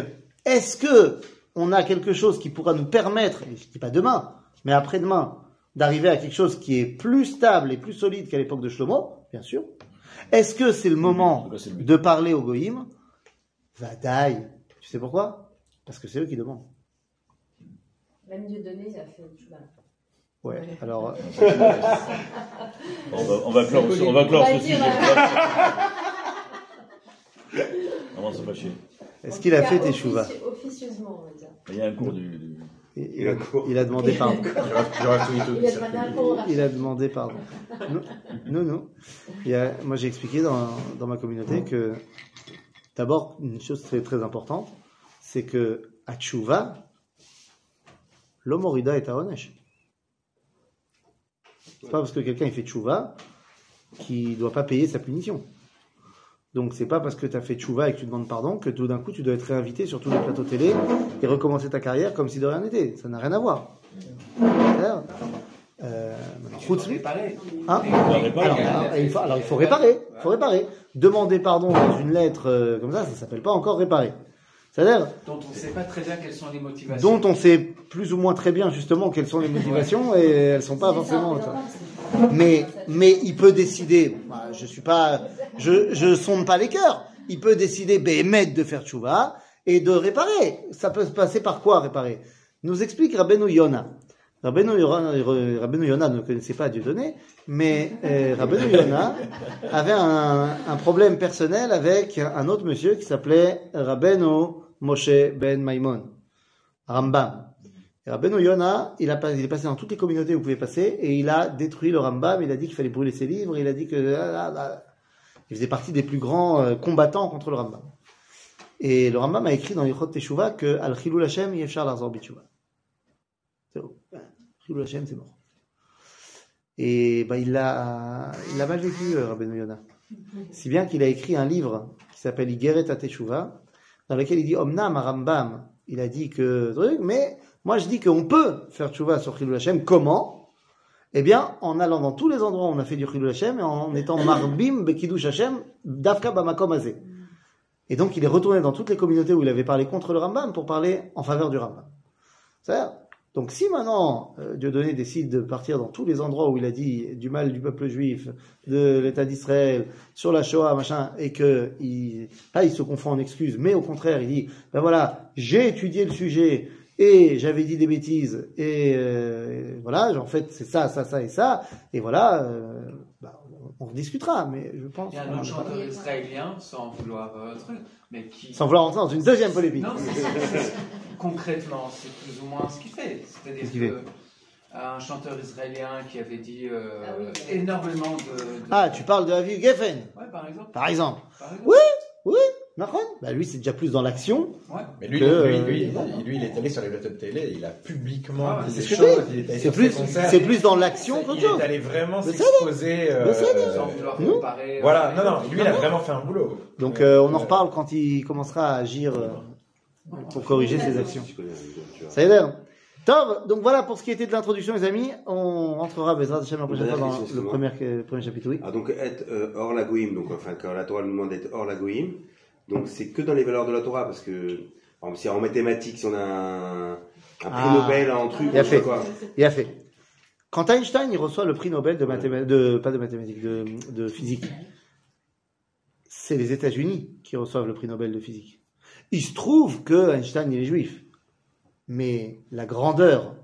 est-ce que on a quelque chose qui pourra nous permettre, et je dis pas demain, mais après-demain, d'arriver à quelque chose qui est plus stable et plus solide qu'à l'époque de Shlomo? Bien sûr. Est-ce que c'est le moment cas, le de parler aux Goïm Vadaï. Tu sais pourquoi? Parce que c'est eux qui demandent. Même Dieu donné, il a fait. Ouais. Alors, On va, on va clore, on va clore ce sujet. euh, fâcher. Est-ce qu'il a fait offici- Teshuva Officieusement, on va dire. Il y a un cours du. du- il, Il a cours. il a demandé pardon. Il a demandé pardon. Non, non. non. Il y a- moi, j'ai expliqué dans, dans ma communauté que, d'abord, une chose très, très importante, c'est que à Tchouva, l'homme orida est à Onesh. C'est pas parce que quelqu'un il fait Tchouva qu'il doit pas payer sa punition. Donc c'est pas parce que tu as fait Tchouva et que tu demandes pardon que tout d'un coup tu dois être réinvité sur tous les plateaux télé et recommencer ta carrière comme si de rien n'était. Ça n'a rien à voir. Euh, Réparer. Hein alors, alors, il faut, alors, il faut réparer. Il faut réparer. Demander pardon dans une lettre euh, comme ça, ça s'appelle pas encore réparer. C'est-à-dire dont on ne sait pas très bien quelles sont les motivations. dont on sait plus ou moins très bien justement quelles sont les motivations et elles sont pas forcément. ça. Mais mais il peut décider. bah, je suis pas, je je sonde pas les cœurs. Il peut décider béhémet de faire tchouva et de réparer. Ça peut se passer par quoi réparer? Nous explique Rabbeinu Yona. Rabbeinu Yona, ne connaissait pas Dieudonné, mais euh, Yona avait un, un problème personnel avec un autre monsieur qui s'appelait Rabbeinu Moshe Ben Maimon, Rambam. Et Rabbeinu Yona, il, a, est passé dans toutes les communautés où vous pouvez passer et il a détruit le Rambam, il a dit qu'il fallait brûler ses livres, il a dit que... ah, ah, ah. Il faisait partie des plus grands euh, combattants contre le Rambam. Et le Rambam a écrit dans Yichot Teshuvah que Al Chilul Hashem Yefshar Larzor Bitshuva. C'est bon. Chilul Hashem, c'est mort. Et bah, il l'a il l'a mal vécu, euh, Rabbeinu Yona. Si bien qu'il a écrit un livre qui s'appelle Igeret Teshuvah, dans lequel il dit Omnam Rambam, il a dit que mais moi je dis qu'on peut faire Teshuvah sur Chilul Hashem. Comment? Eh bien, en allant dans tous les endroits où on a fait du Chilul Hashem et en étant Marbim Bekidush Hashem, Dafka Bamakom Azeh. Et donc il est retourné dans toutes les communautés où il avait parlé contre le Rambam pour parler en faveur du Rambam. C'est-à-dire, donc si maintenant euh, Dieudonné décide de partir dans tous les endroits où il a dit du mal du peuple juif, de l'État d'Israël, sur la Shoah, machin, et que il, il se confond en excuses, mais au contraire il dit, ben voilà, j'ai étudié le sujet et j'avais dit des bêtises et euh, voilà, en fait c'est ça, ça, ça et ça, et voilà, euh, bah, on, discutera, mais je pense. Il y a un autre chanteur israélien, sans vouloir euh, truc, mais qui. Sans vouloir entrer dans une deuxième polémique. Non, concrètement, c'est plus ou moins ce qu'il fait. C'est-à-dire qu'il que un chanteur israélien qui avait dit euh, Ah oui. énormément de, de- Ah, tu parles de Aviv Geffen, Ouais, par exemple. par exemple. Par exemple. Oui, oui. Bah lui c'est déjà plus dans l'action. Ouais. Mais lui, Que, lui, euh, lui, lui, lui, il est allé sur les plateaux de télé, il a publiquement Ah, dit des choses, il est C'est plus, c'est plus dans l'action Il qu'autre est chose. allé vraiment s'exposer. euh, euh, Sans vouloir nous comparer. Voilà, euh, non, non, lui, il a vraiment fait un boulot. Donc euh, on en reparle quand il commencera à agir euh, pour corriger ses actions. Ça y est l'air. Top. Donc voilà pour ce qui était de l'introduction, les amis. On rentrera Bezrat Hashem la prochaine fois dans le premier, le premier chapitre. Oui. Ah, donc être euh, hors la goïm, donc enfin quand la Torah nous demande d'être hors la goïm, donc c'est que dans les valeurs de la Torah, parce que par exemple, si en mathématiques, si on a un, un prix Ah. Nobel en truc, Il a fait. quoi. Il a fait. Quand Einstein il reçoit le prix Nobel de mathématiques, de pas de mathématiques, de, de physique, c'est les États-Unis qui reçoivent le prix Nobel de physique. Il se trouve que Einstein il est juif, mais la grandeur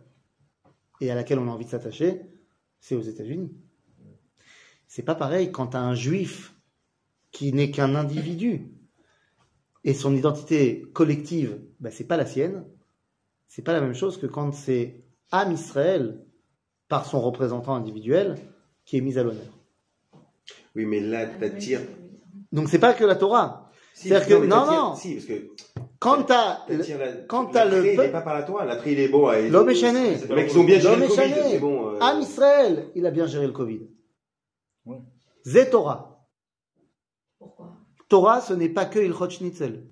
et à laquelle on a envie de s'attacher, c'est aux États-Unis. C'est pas pareil quand as un juif qui n'est qu'un individu et son identité collective, ben, c'est pas la sienne. C'est pas la même chose que quand c'est Am Israël par son représentant individuel qui est mis à l'honneur. Oui, mais là, t'attires. Donc c'est pas que la Torah. Si, C'est-à-dire que- non, non. Si, parce que Quand t'as la- quand t'as le peuple- pas par la Torah, l'attrait il est bon. L'homme est chané. Les mecs, ils ont bien géré L'homme le est Covid, bon. euh, Am Israël, il a bien géré le Covid. Ouais. C'est Torah. Ce n'est pas que Ilchot Schnitzel.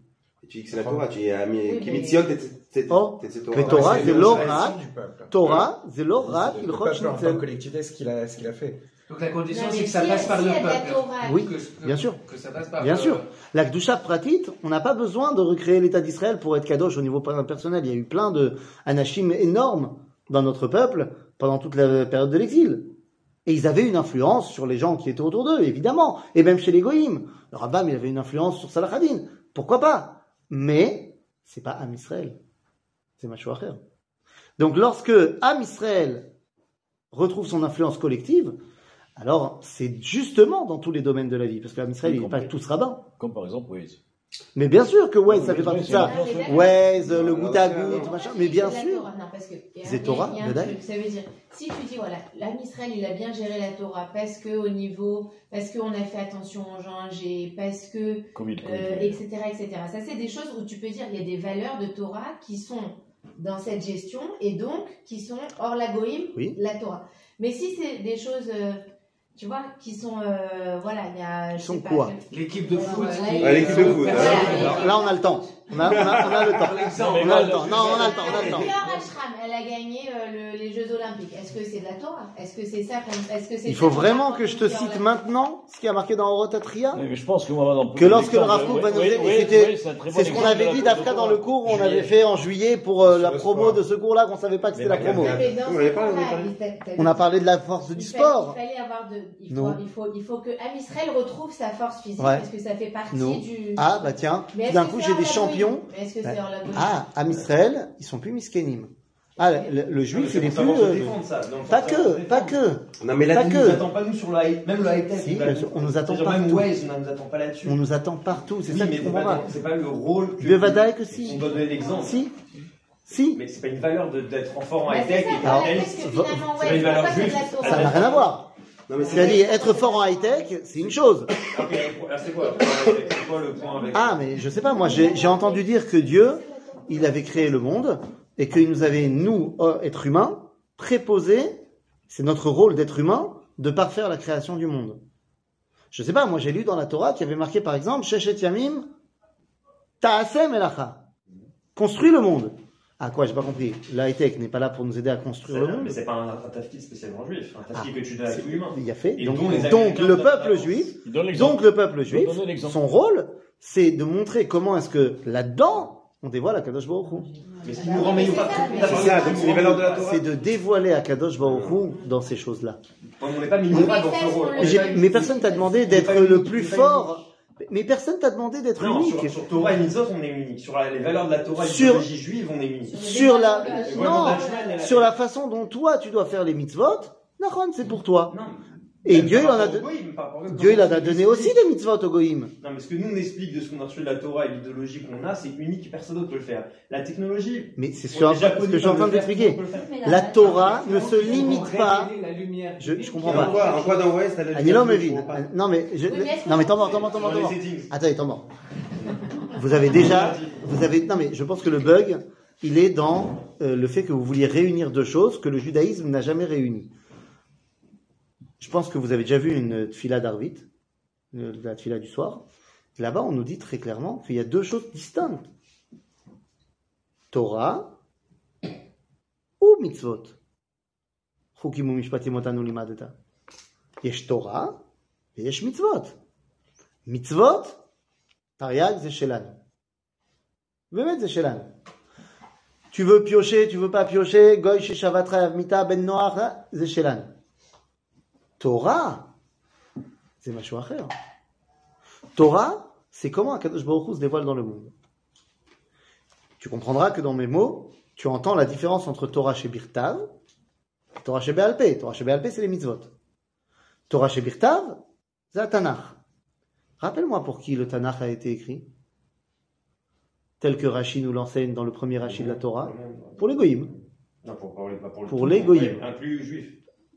Tu dis que c'est la Torah, tu dis, ah, Oui, qui mais- mitziot, t'es Oh, Torah. mais Torah, Ouais, c'est peuple. Torah, c'est l'orak, Le il peuple en tant que roche collectivité, ce qu'il a, ce qu'il a fait. Donc la condition, c'est que ça passe par le peuple. Oui, bien sûr. Que ça passe par Bien sûr. La Kdusha Pratit, on n'a pas besoin de recréer l'État d'Israël pour être kadosh au niveau personnel. Il y a eu plein de anachim énormes dans notre peuple pendant toute la période de l'exil. Et ils avaient une influence sur les gens qui étaient autour d'eux, évidemment. Et même chez les goïms. Le Rabbam, il avait une influence sur Salah Hadin. Pourquoi pas? Mais c'est pas Am Israël. C'est Machoacher. Donc lorsque Am Israël retrouve son influence collective, alors c'est justement dans tous les domaines de la vie. Parce que Am Israël, il n'est pas tous rabbins. Comme par exemple. Mais bien sûr que Waze, ça fait partie de ça. Ah. Waze, le Non, goutte à non. machin. Mais bien sûr. Non, parce que a- C'est Torah, Ça veut dire, si tu dis, voilà, l'âme Israël, il a bien géré la Torah parce que au niveau, parce qu'on a fait attention aux gens âgés, parce que, Covid. euh, etc., etc. Ça, c'est des choses où tu peux dire, il y a des valeurs de Torah qui sont dans cette gestion et donc qui sont hors la goïm, Oui. la Torah. Mais si c'est des choses, euh, tu vois, qui sont, euh, voilà, il y a, je sont pas, quoi L'équipe de foot. Qui- l'équipe de foot. Voilà, là, on a le temps. On a, on a, on a le temps. On a le temps. Non, on a le temps, on a le temps. Fleur Ashram, elle a gagné euh, le- les Jeux Olympiques. Est-ce que c'est de la Torah? Est-ce que c'est ça qu'on- Est-ce que c'est Il faut vraiment que je te cite maintenant ce qui a marqué dans Orotatria. Mais je pense que moi, dans Que lorsque le Kook va nous c'était- c'est ce qu'on avait dit de dans le cours, on avait fait en juillet pour euh, la promo de ce cours-là qu'on savait pas que c'était la promo. On a parlé de la force du sport. Il fallait avoir de. Il faut, il faut, il faut que retrouve sa force physique Ouais. parce que ça fait partie Non. du. Ah, bah tiens, d'un coup j'ai des champions. Goïme Mais est-ce que c'est hors la goïme Ah, à Israël, ils sont plus miskénim. Ah, le, le juif, C'est il est plus. euh, défendre, ça. Donc, Pas que, pas que. Non, mais Pas que. nous attend pas nous sur high, même le high tech. Si, bien sûr, on nous attend Même partout. Waze, on ne nous attend pas là-dessus. On nous attend partout, c'est Oui, ça que mais tu c'est comprends pas, pas. c'est pas le rôle que. De Vadaï que si. On doit donner l'exemple. Si, si. Mais c'est pas une valeur de- d'être en fort en high c'est tech. ça, et voilà, Alors, qu'est-ce que va- finalement, c'est ouais, une valeur pourquoi c'est de la juste. Torah Ça n'a rien à voir. Non, mais C'est-à-dire, être fort en high-tech, c'est une chose. C'est quoi le point avec Ah, mais je sais pas, moi j'ai entendu dire que Dieu, il avait créé le monde et qu'il nous avait, nous, euh, êtres humains, préposé, c'est notre rôle d'être humain, de parfaire la création du monde. Je sais pas, moi j'ai lu dans la Torah qu'il y avait marqué par exemple, Sheshet Yamim, Ta'asem Elacha. Construis le monde. Ah quoi, j'ai pas compris. La high-tech n'est pas là pour nous aider à construire le monde. Mais c'est pas un, un tafkid spécialement juif, un tafkid Ah, que tu donnes à tout humain. Il y a fait. Et Donc, le peuple juif. Donc le peuple juif, son rôle, c'est de montrer comment est-ce que là-dedans, on dévoile Akadosh Baruch Hu. Mais ce qui nous rend meilleurs pas. C'est de la Torah. C'est de dévoiler Akadosh Baruch Hu dans ces choses-là. On n'est pas minimum Mais dans ce rôle. personne t'a demandé d'être le plus fort. Mais personne t'a demandé d'être Non, unique. sur, sur Torah et Mitzvot, on est unique. Sur la- les valeurs de la Torah et Sur- l'idéologie juive, on est unique. Sur la, non, sur la façon dont toi tu dois faire les mitzvot, Nahon, c'est pour toi. Non. Et Dieu, il en a, rapport de- au goïm, par rapport au- Dieu, il en a donné aussi des mitzvot au Goïm. Non, mais ce que nous on explique de ce qu'on a reçu de la Torah et l'idéologie qu'on a, c'est unique, personne d'autre peut le faire. La technologie, Mais c'est ce que, ce je suis en train de le faire, t'expliquer. tout le monde peut le faire. Mais La Torah ne se limite pas. Je- comprends pas. en quoi, dans comprends pas. Non mais, je, non mais t'en mort, t'en mort, t'en mort, t'en mort. Attends, attends, mort. Vous avez déjà, vous avez, non mais je pense que le bug, il est dans euh, le fait que vous vouliez réunir deux choses que le judaïsme n'a jamais réunies. Je pense que vous avez déjà vu une tfila d'Arvit, euh, la tfila du soir. Là-bas, on nous dit très clairement qu'il y a deux choses distinctes. Torah ou mitzvot. חוקים ומשפטים אותנו לימדת. יש תורה ויש מצוות. מצוות, תרי"ג זה שלנו. באמת זה שלנו. Tu veux piocher, tu veux pas piocher, goy ששבת חייב מיתה בן נוח, זה שלנו. Torah, c'est Machou Acher. Torah, c'est comment Akadosh Baruch Hu se dévoile dans le monde? Tu comprendras que dans mes mots, tu entends la différence entre Torah chez Birtav, Torah chez Bealpé. Torah chez Bealpé, c'est les mitzvot. Torah chez Birtav, c'est la Tanakh. Rappelle-moi pour qui le Tanakh a été écrit Tel que Rachid nous l'enseigne dans le premier Rachid de la Torah. Pour les Goïms. Non, pour, pour, les Goïms.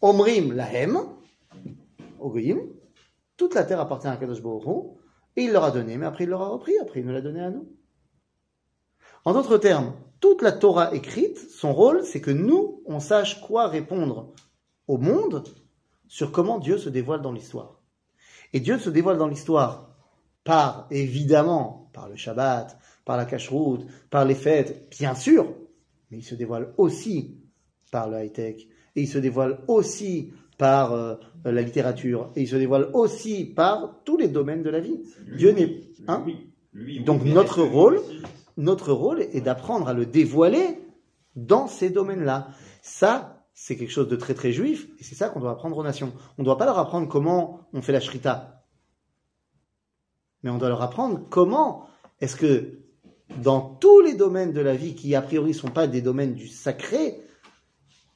omrim lahem, aux goïms, toute la terre appartient à Kadosh Baruch et il leur a donné, mais après il leur a repris, après il nous l'a donné à nous. En d'autres termes, toute la Torah écrite, son rôle, c'est que nous, on sache quoi répondre au monde sur comment Dieu se dévoile dans l'histoire. Et Dieu se dévoile dans l'histoire par, évidemment, par le Shabbat, par la cacheroute, par les fêtes, bien sûr, mais il se dévoile aussi par le high-tech, et il se dévoile aussi par euh, la littérature, et il se dévoile aussi par tous les domaines de la vie. Dieu n'est... Hein Lui, lui, Donc notre rôle, notre rôle est d'apprendre à le dévoiler dans ces domaines-là. Ça, c'est quelque chose de très très juif, et c'est ça qu'on doit apprendre aux nations. On ne doit pas leur apprendre comment on fait la shrita, mais on doit leur apprendre comment est-ce que dans tous les domaines de la vie qui a priori sont pas des domaines du sacré,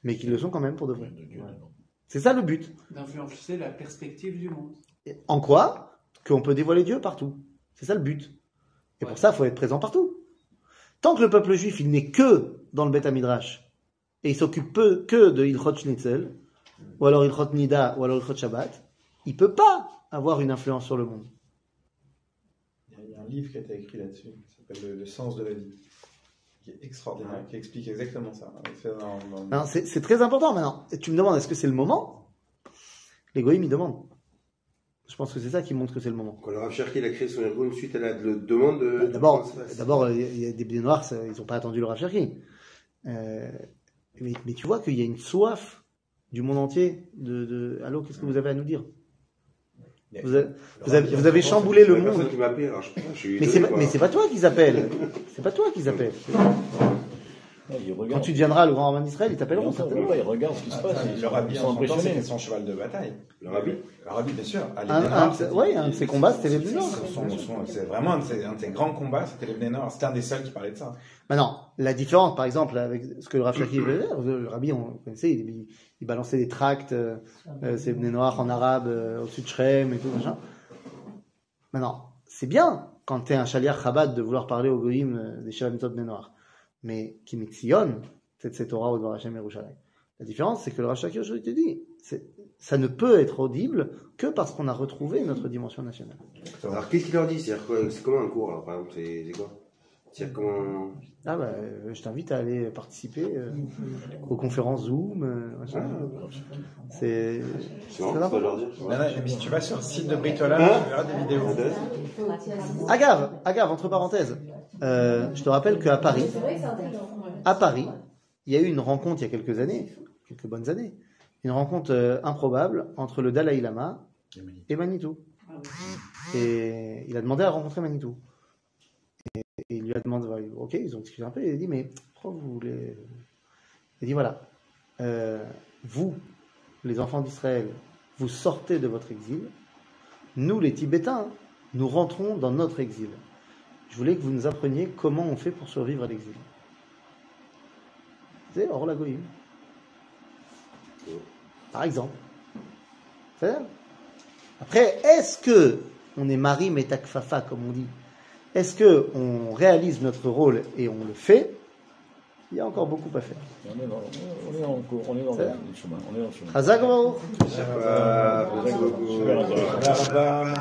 mais qui le sont quand même pour de vrai. C'est ça le but. D'influencer la perspective du monde. En quoi Qu'on peut dévoiler Dieu partout. C'est ça le but. Et pour ça, il faut être présent partout. Tant que le peuple juif, il n'est que dans le Beth Midrash, et il s'occupe peu que de Ilchot Schnitzel, ou alors Ilchot Nida, ou alors Ilchot Shabbat, il peut pas avoir une influence sur le monde. Il y a- il y a un livre qui a été écrit là-dessus, qui s'appelle le, Le sens de la vie, qui est extraordinaire, qui explique exactement ça. C'est dans- dans- Non, C'est c'est très important maintenant. Et tu me demandes, est-ce que c'est le moment? Les goïms, ils demandent. Je pense que c'est ça qui montre que c'est le moment. Quand le Rav Cherki il a créé son ergon suite à la de- demande de. Bah, D'abord, d'abord, il il des bnei noirs, ça, ils n'ont pas attendu le Rav Cherki. Euh, mais, mais tu vois qu'il y a une soif du monde entier de, de... Allô, qu'est-ce que vous avez à nous dire? Vous avez, vous avez- vous avez chamboulé le monde. qui m'a appelé, alors je, je suis Mais c'est pas, mais c'est pas toi qu'ils appellent. C'est pas toi qu'ils appellent. Quand tu deviendras le grand rabbin d'Israël, ils t'appelleront certainement. ils regardent ce qui se passe. Ah, Ils le rabbi, en son temps, c'était son cheval de bataille. Le rabbi Le rabbi, bien sûr. À Un, Nord, de ses- ouais, un de ses combats, c'était les son- C'est vraiment un de, ses, grands combats, c'était les Nord. C'était un des seuls qui parlait de ça. Maintenant, la différence, par exemple, avec ce que le Rav Shaki le Rabbi, on connaissait, il, il- il balançait des tracts, euh, euh, c'est Bnei Noir en arabe, euh, au-dessus de Shrem et tout, machin. Maintenant, c'est bien quand tu es un chaliar Chabad de vouloir parler au Goïm euh, des Shalamitot Bnei Noir. Mais qui c'est cette Torah au Dvar Hashem. La différence, c'est que le Shaki aujourd'hui te dit, c'est- ça ne peut être audible que parce qu'on a retrouvé notre dimension nationale. Alors qu'est-ce qu'il leur dit? C'est comment un cours, alors, par exemple c'est quoi? C'est-à-dire. Ah bah, euh, je t'invite à aller participer euh, aux conférences Zoom. euh, machin. C'est C'est marrant, c'est ça important. leur dire. Non, non, mais si tu vas sur le site de Britola, Hein tu verras des vidéos. Agave, Agave, entre parenthèses, euh, je te rappelle qu'à Paris, à Paris, il y a eu une rencontre il y a quelques années, quelques bonnes années, une rencontre improbable entre le Dalai Lama et Manitou. Et il a demandé à rencontrer Manitou. Et, il lui a demandé, ok, ils ont discuté un peu, il a dit, mais pourquoi vous voulez... Il a dit, voilà, euh, vous, les enfants d'Israël, vous sortez de votre exil, nous, les Tibétains, nous rentrons dans notre exil. Je voulais que vous nous appreniez comment on fait pour survivre à l'exil. C'est Or la Goïm. Par exemple. Après, est-ce que on est mari métakfafa, comme on dit? Est-ce que on réalise notre rôle et on le fait? Il y a encore beaucoup à faire. On est dans, on est en cours, on est dans C'est le vrai chemin. On est dans le chemin.